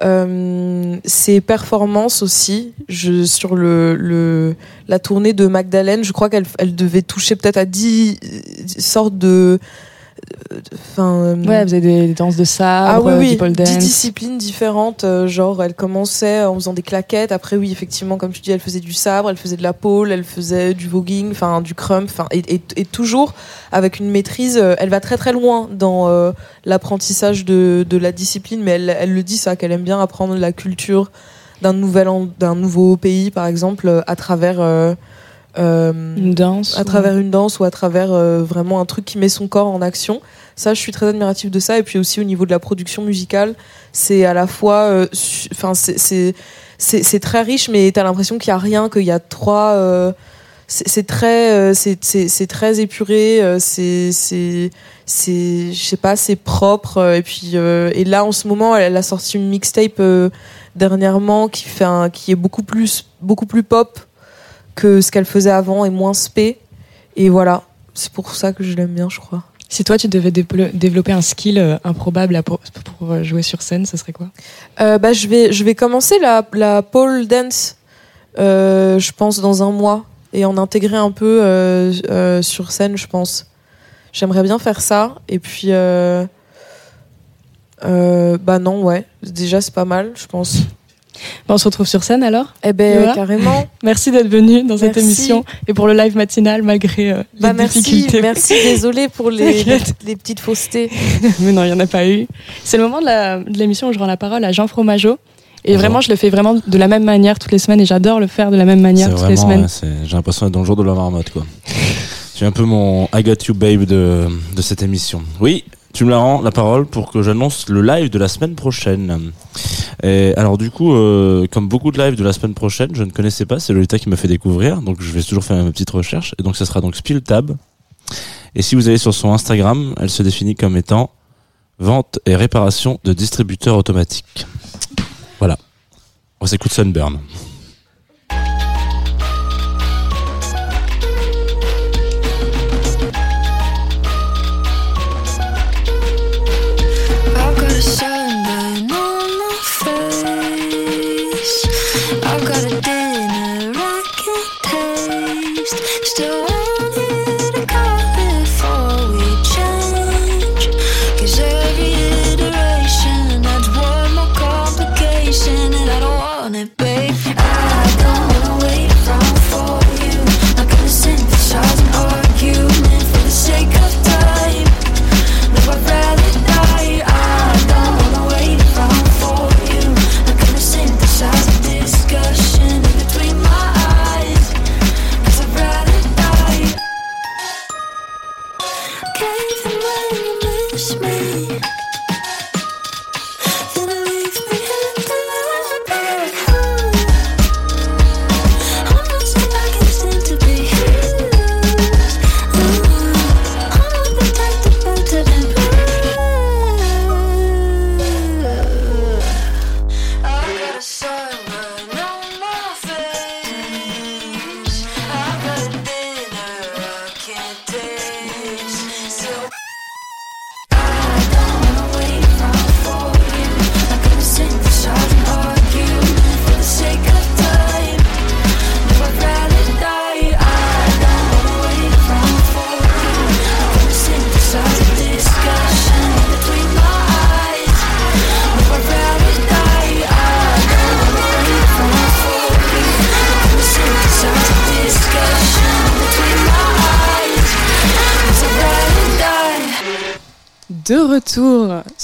ses performances aussi. Sur la tournée de Magdalene, je crois qu'elle elle devait toucher peut-être à 10 sortes de, Enfin, ouais, vous avez des, danses de sabre, ah, oui, oui. Dix disciplines différentes. Euh, genre, elle commençait en faisant des claquettes. Après, oui, effectivement, comme tu dis, elle faisait du sabre, elle faisait de la pole, elle faisait du voguing, enfin du crump, enfin et, et, toujours avec une maîtrise. Euh, elle va très très loin dans euh, l'apprentissage de, de la discipline, mais elle, elle le dit ça qu'elle aime bien apprendre la culture d'un nouvel d'un nouveau pays, par exemple, à travers euh, une danse à travers une danse ou à travers euh, vraiment un truc qui met son corps en action. Ça je suis très admirative de ça. Et puis aussi au niveau de la production musicale c'est à la fois euh, enfin c'est c'est très riche mais t'as l'impression qu'il y a rien qu'il y a trois c'est très c'est très épuré c'est c'est c'est je sais pas c'est propre. Et puis et là en ce moment elle, a sorti une mixtape dernièrement qui fait un, qui est beaucoup plus beaucoup plus pop que ce qu'elle faisait avant et moins spé. Et voilà, c'est pour ça que je l'aime bien, je crois. Si toi, tu devais développer un skill euh, improbable pour, euh, jouer sur scène, ce serait quoi? Euh, bah, je, vais, je vais commencer la, la pole dance, je pense, dans un mois. Et en intégrer un peu sur scène, je pense. J'aimerais bien faire ça. Et puis... bah non, ouais. Déjà, c'est pas mal, je pense on se retrouve sur scène alors Eh ben carrément. Merci d'être venu dans cette émission et pour le live matinal malgré euh, bah, les merci, difficultés. Merci, désolé pour les, les, petites faussetés. Mais non, il n'y en a pas eu. C'est le moment de l'émission où je rends la parole à Jean Fromageau. Et vraiment, je le fais vraiment de la même manière toutes les semaines et j'adore le faire de la même manière toutes les semaines. J'ai l'impression d'être dans le jour de la marmotte, quoi. J'ai un peu mon I got you babe de, de cette émission. Oui, tu me la rends la parole pour que j'annonce le live de la semaine prochaine. Et alors du coup, euh, comme beaucoup de lives de la semaine prochaine, je ne connaissais pas, c'est Lolita qui m'a fait découvrir, donc je vais toujours faire ma petite recherche. Et donc ça sera donc Spill Tab. Et si vous allez sur son Instagram, elle se définit comme étant vente et réparation de distributeurs automatiques. Voilà. On s'écoute Sunburn.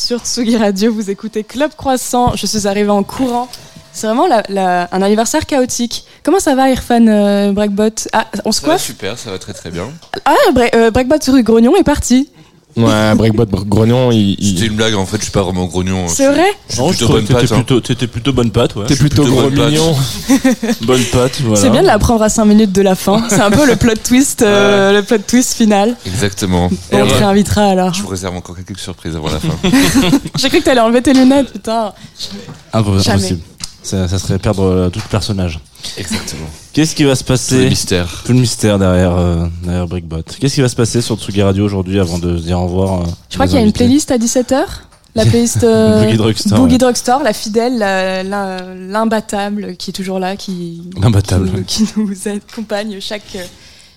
Sur Tsugi Radio. Vous écoutez Club Croissant. Je suis arrivée en courant. C'est vraiment un anniversaire chaotique. Comment ça va, Irfan euh, Breakbot? Ah, On se quoi Super, ça va très très bien. Ah, euh, Breakbot rue Grognon est parti. Ouais, Breakbot Grognon, il. C'était une blague en fait, je suis pas vraiment grognon. C'est vrai Non, je bonne patte. Plutôt, t'étais plutôt bonne patte, ouais. T'es plutôt, gros mignon. bonne patte, voilà. C'est bien de la prendre à 5 minutes de la fin. C'est un peu le plot twist, euh, le plot twist final. Exactement. on te réinvitera alors. Je vous réserve encore quelques surprises avant la fin. J'ai cru que t'allais enlever tes lunettes, putain. Impossible. Ça, ça serait perdre euh, tout le personnage. Exactement. Qu'est-ce qui va se passer Tout le mystère. Tout le mystère derrière, euh, derrière Brickbot. Qu'est-ce qui va se passer sur Tsugi Radio aujourd'hui avant de se dire au revoir euh, Je crois qu'il y a une playlist à 17h. La playlist Boogie Drugstore, Boogie Drugstore, la fidèle, l'imbattable qui est toujours là, qui, l'imbattable. qui, nous accompagne chaque,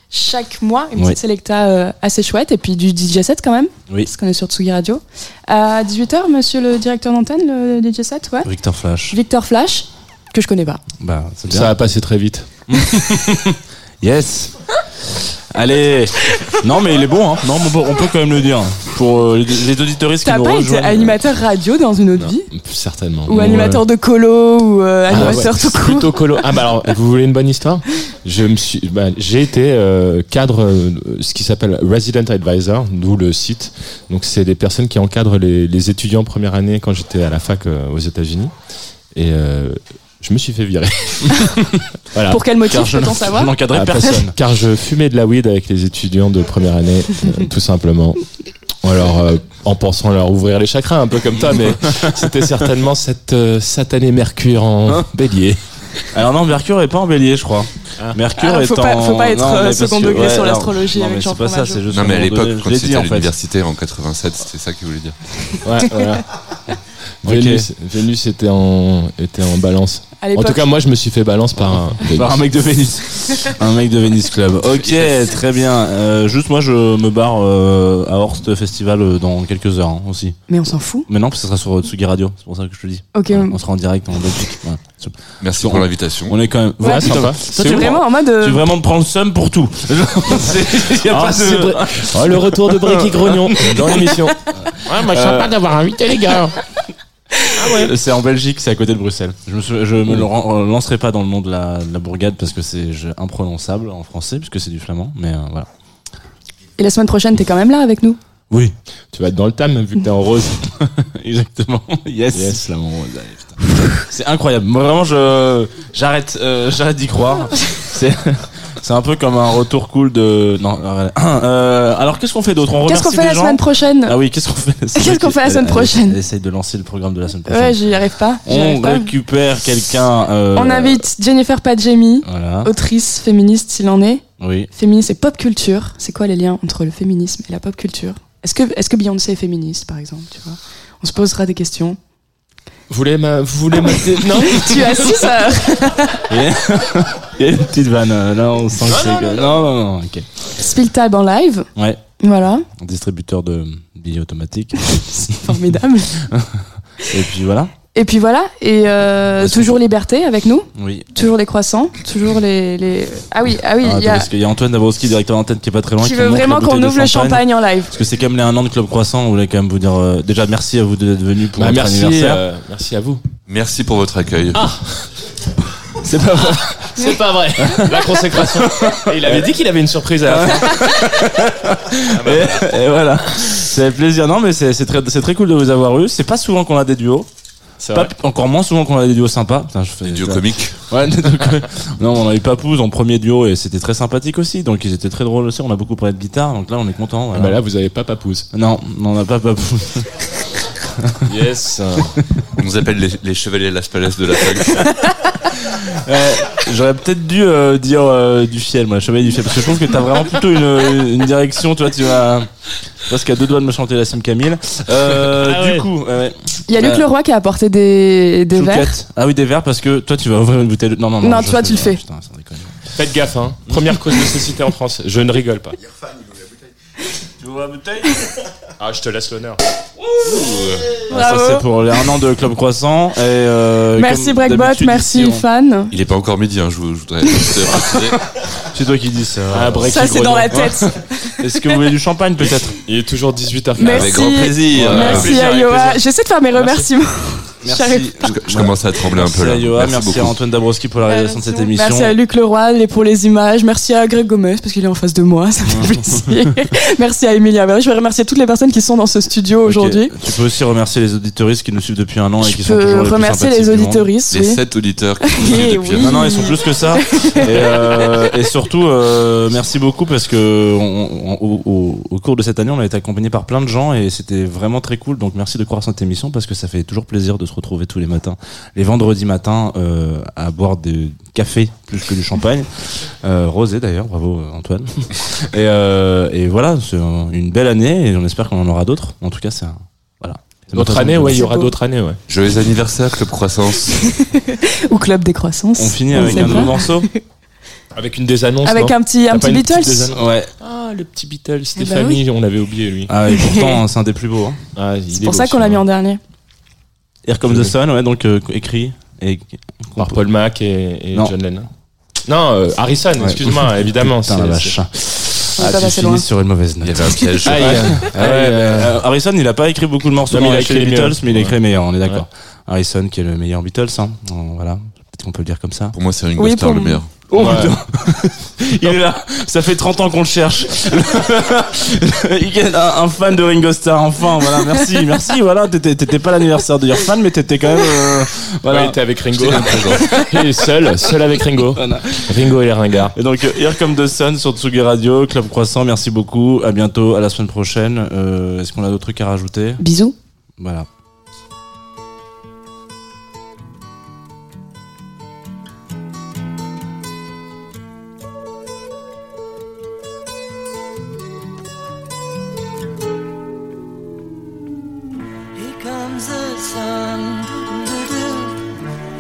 chaque mois. Une petite sélecta assez chouette. Et puis du DJ set quand même. Oui. Parce qu'on est sur Tsugi Radio. À 18h, monsieur le directeur d'antenne, le DJ set, ouais. Victor Flash. Victor Flash que je connais pas. Bah, Ça va passer très vite. yes. Allez. Non, mais il est bon. Hein. Non, on peut quand même le dire. Pour euh, les, auditoristes qui nous pas été animateur radio dans une autre vie Certainement. Ou animateur de colo ou euh, ah animateur tout court. Plutôt colo. Ah bah alors, vous voulez une bonne histoire? Je me suis, bah, j'ai été euh, cadre, ce qui s'appelle resident advisor, d'où le site. Donc c'est des personnes qui encadrent les, les étudiants première année quand j'étais à la fac aux États-Unis. Et je me suis fait virer. voilà. Pour quel motif peut-on savoir Je n'encadrais personne. Car je fumais de la weed avec les étudiants de première année, euh, tout simplement. Alors, euh, en pensant leur ouvrir les chakras, un peu comme toi, mais c'était certainement cette euh, satanée Mercure en hein bélier. Alors non, Mercure est pas en bélier, je crois. Ah. Mercure ah, est faut en... Pas, faut pas être second degré sur l'astrologie avec Jean pas ça, c'est juste Non, mais à l'époque, quand c'était à l'université en 87, c'était ça qu'il voulait dire. Ouais, voilà. Vénus, Vénus était en, était en balance. En tout cas, moi, je me suis fait balance par un, par un mec de Vénus. un mec de Vénus Club. Ok, très bien. Euh, juste, moi, je me barre euh, à Horst Festival euh, dans quelques heures hein, aussi. Mais on s'en fout. Mais non, parce que ça sera sur Tsugi Radio. C'est pour ça que je te dis. Ok. on sera en direct en Belgique. Merci pour l'invitation. On est quand même. Ouais, sympa. Tu es vraiment en mode. Tu vraiment de prendre le seum pour tout. y a ah, pas de... oh, le retour de Bricky Grognon dans l'émission. Ouais, moi, je sens pas d'avoir invité les gars. Ah c'est en Belgique, c'est à côté de Bruxelles. Je me, je me euh, lancerai pas dans le nom de la, bourgade parce que c'est imprononçable en français puisque c'est du flamand, mais euh, voilà. Et la semaine prochaine, t'es quand même là avec nous? Oui. Tu vas être dans le tam vu que t'es en rose. Exactement. Yes. yes. Flamand rose. c'est incroyable. Moi vraiment, je j'arrête, euh, j'arrête d'y croire. C'est c'est un peu comme un retour cool de. Non. Euh, alors qu'est-ce qu'on fait d'autre? On Qu'est-ce qu'on fait la semaine prochaine? Ah oui, qu'est-ce qu'on fait Qu'est-ce qu'on fait la semaine prochaine? Essaye de lancer le programme de la semaine prochaine. Ouais, j'y arrive pas. On récupère quelqu'un. Euh... On invite Jennifer Padjemi, voilà. autrice féministe s'il en est. Oui. Féministe et pop culture. C'est quoi les liens entre le féminisme et la pop culture? Est-ce que est-ce que Beyoncé est féministe par exemple Tu vois? On se posera des questions. Vous voulez ma, vous voulez ma Non, tu as 6 heures. Il y a une petite vanne. Euh, là, on sent que c'est. Non, non, non, ok. Spilltab en live. Ouais. Voilà. Distributeur de billets automatiques. c'est formidable. Et puis voilà. Et puis voilà, et euh, toujours liberté avec nous. Oui. Toujours les croissants, toujours les, les... Ah oui, ah oui. Ah, il y, a... Parce qu'il y a Antoine Dabrowski, directeur d'antenne, qui est pas très loin. Qui, veut vraiment qu'on ouvre le champagne en live. Parce que c'est comme les un an de Club Croissant. On voulait quand même vous dire euh, déjà merci à vous d'être venus pour bah, votre merci, anniversaire. Euh, merci à vous. Merci pour votre accueil. Ah c'est pas vrai. C'est pas vrai. La consécration. il avait dit qu'il avait une surprise à la fin. et, voilà. C'est plaisir. Non, mais c'est très, très cool de vous avoir eu. C'est pas souvent qu'on a des duos. Pas, encore moins souvent qu'on a des duos sympas. je fais, des duos comiques. Ouais, non, on a eu Papouze en premier duo et c'était très sympathique aussi. Donc ils étaient très drôles aussi. On a beaucoup parlé de guitare. Donc là, on est content. Bah là, vous avez pas Papouze. Non, on n'a pas Papouze. yes. On nous appelle les, chevaliers de Las Palais de la J'aurais peut-être dû euh, dire euh, du fiel, moi, chevalier du fiel, parce que je trouve que t'as vraiment plutôt une, une direction, tu vois, tu vas parce qu'il y a deux doigts de me chanter la Sim Camille. Euh, ah du coup, il y a Luc Leroy qui a apporté des, des verres. Ah oui, des verres parce que toi tu vas ouvrir une bouteille de. Non, non, non. Non, toi tu le fais. Faites gaffe, hein. Première cause de cécité en France. Je ne rigole pas. Tu vois la bouteille Ah, je te laisse l'honneur. ça c'est pour les un an de Club Croissant. Et, euh, merci Breakbot, merci Fan. Il est pas encore midi, hein, je, voudrais C'est toi qui dis ça. Ah, ça c'est dans la tête. Est-ce que vous voulez du champagne peut-être? Il est toujours 18h15. Merci. Avec grand plaisir. Merci à Yoa. J'essaie de faire mes remerciements. Merci. Je, commence à trembler un peu là. À Yoa, merci, merci à Antoine Dabrowski pour la réalisation de cette émission. Merci à Luc Leroy pour les images. Merci à Greg Gomez parce qu'il est en face de moi. Ça me fait plaisir. merci à Emilia Je vais remercier toutes les personnes qui sont dans ce studio aujourd'hui. Tu peux aussi remercier les auditoristes qui nous suivent depuis un an et qui sont toujours les remercier les auditoristes. Les sept auditeurs qui nous suivent depuis un an. Non, non, ils sont plus que ça. et, euh, et, surtout, euh, merci beaucoup parce que on, on, au, au, cours de cette année, on a été accompagné par plein de gens et c'était vraiment très cool. Donc merci de croire cette émission parce que ça fait toujours plaisir de se retrouver tous les matins les vendredis matins euh, à boire du café plus que du champagne. Euh, rosé d'ailleurs, bravo Antoine. et, euh, et voilà, c'est une belle année et on espère qu'on en aura d'autres. En tout cas, c'est un, voilà. D'autres années, ouais, il y aura d'autres années, ouais. Joyeux anniversaire, Club Croissance. Ou Club des Croissances. On finit avec un nouveau morceau. Avec une des annonces. Avec un petit, un petit Beatles. Ouais. Ah, le petit Beatles, Stéphanie, eh ben on l'avait oublié lui. Ah, et pourtant, c'est un des plus beaux. Hein. Ah, c'est pour ça qu'on l'a mis en dernier. Here Comes the Sun, ouais, donc euh, écrit et par Paul Mac et, John Lennon. Non, euh, Harrison, excuse-moi, évidemment. C'est la vache. Ah, tu finis sur une mauvaise note. Il y avait un piège. Ah, euh, Harrison, il a pas écrit beaucoup de morceaux, mais il a écrit les Beatles, mais il a écrit les meilleurs, on est d'accord. Harrison, qui est le meilleur Beatles, hein. Voilà, peut-être qu'on peut le dire comme ça. Pour moi, c'est Ringo oui, Starr le meilleur. Oh Il est là. Ça fait 30 ans qu'on le cherche. un, un fan de Ringo Starr, enfin. Voilà, merci, merci. Voilà, t'étais pas l'anniversaire de fan, mais t'étais quand même. Euh, voilà. Ouais, avec Ringo. il est seul, seul avec Ringo. Ringo et les ringards. Et donc, Here Come the Sun sur Tsugi Radio, Club Croissant. Merci beaucoup. À bientôt, à la semaine prochaine. Euh, Est-ce qu'on a d'autres trucs à rajouter? Bisous. Voilà.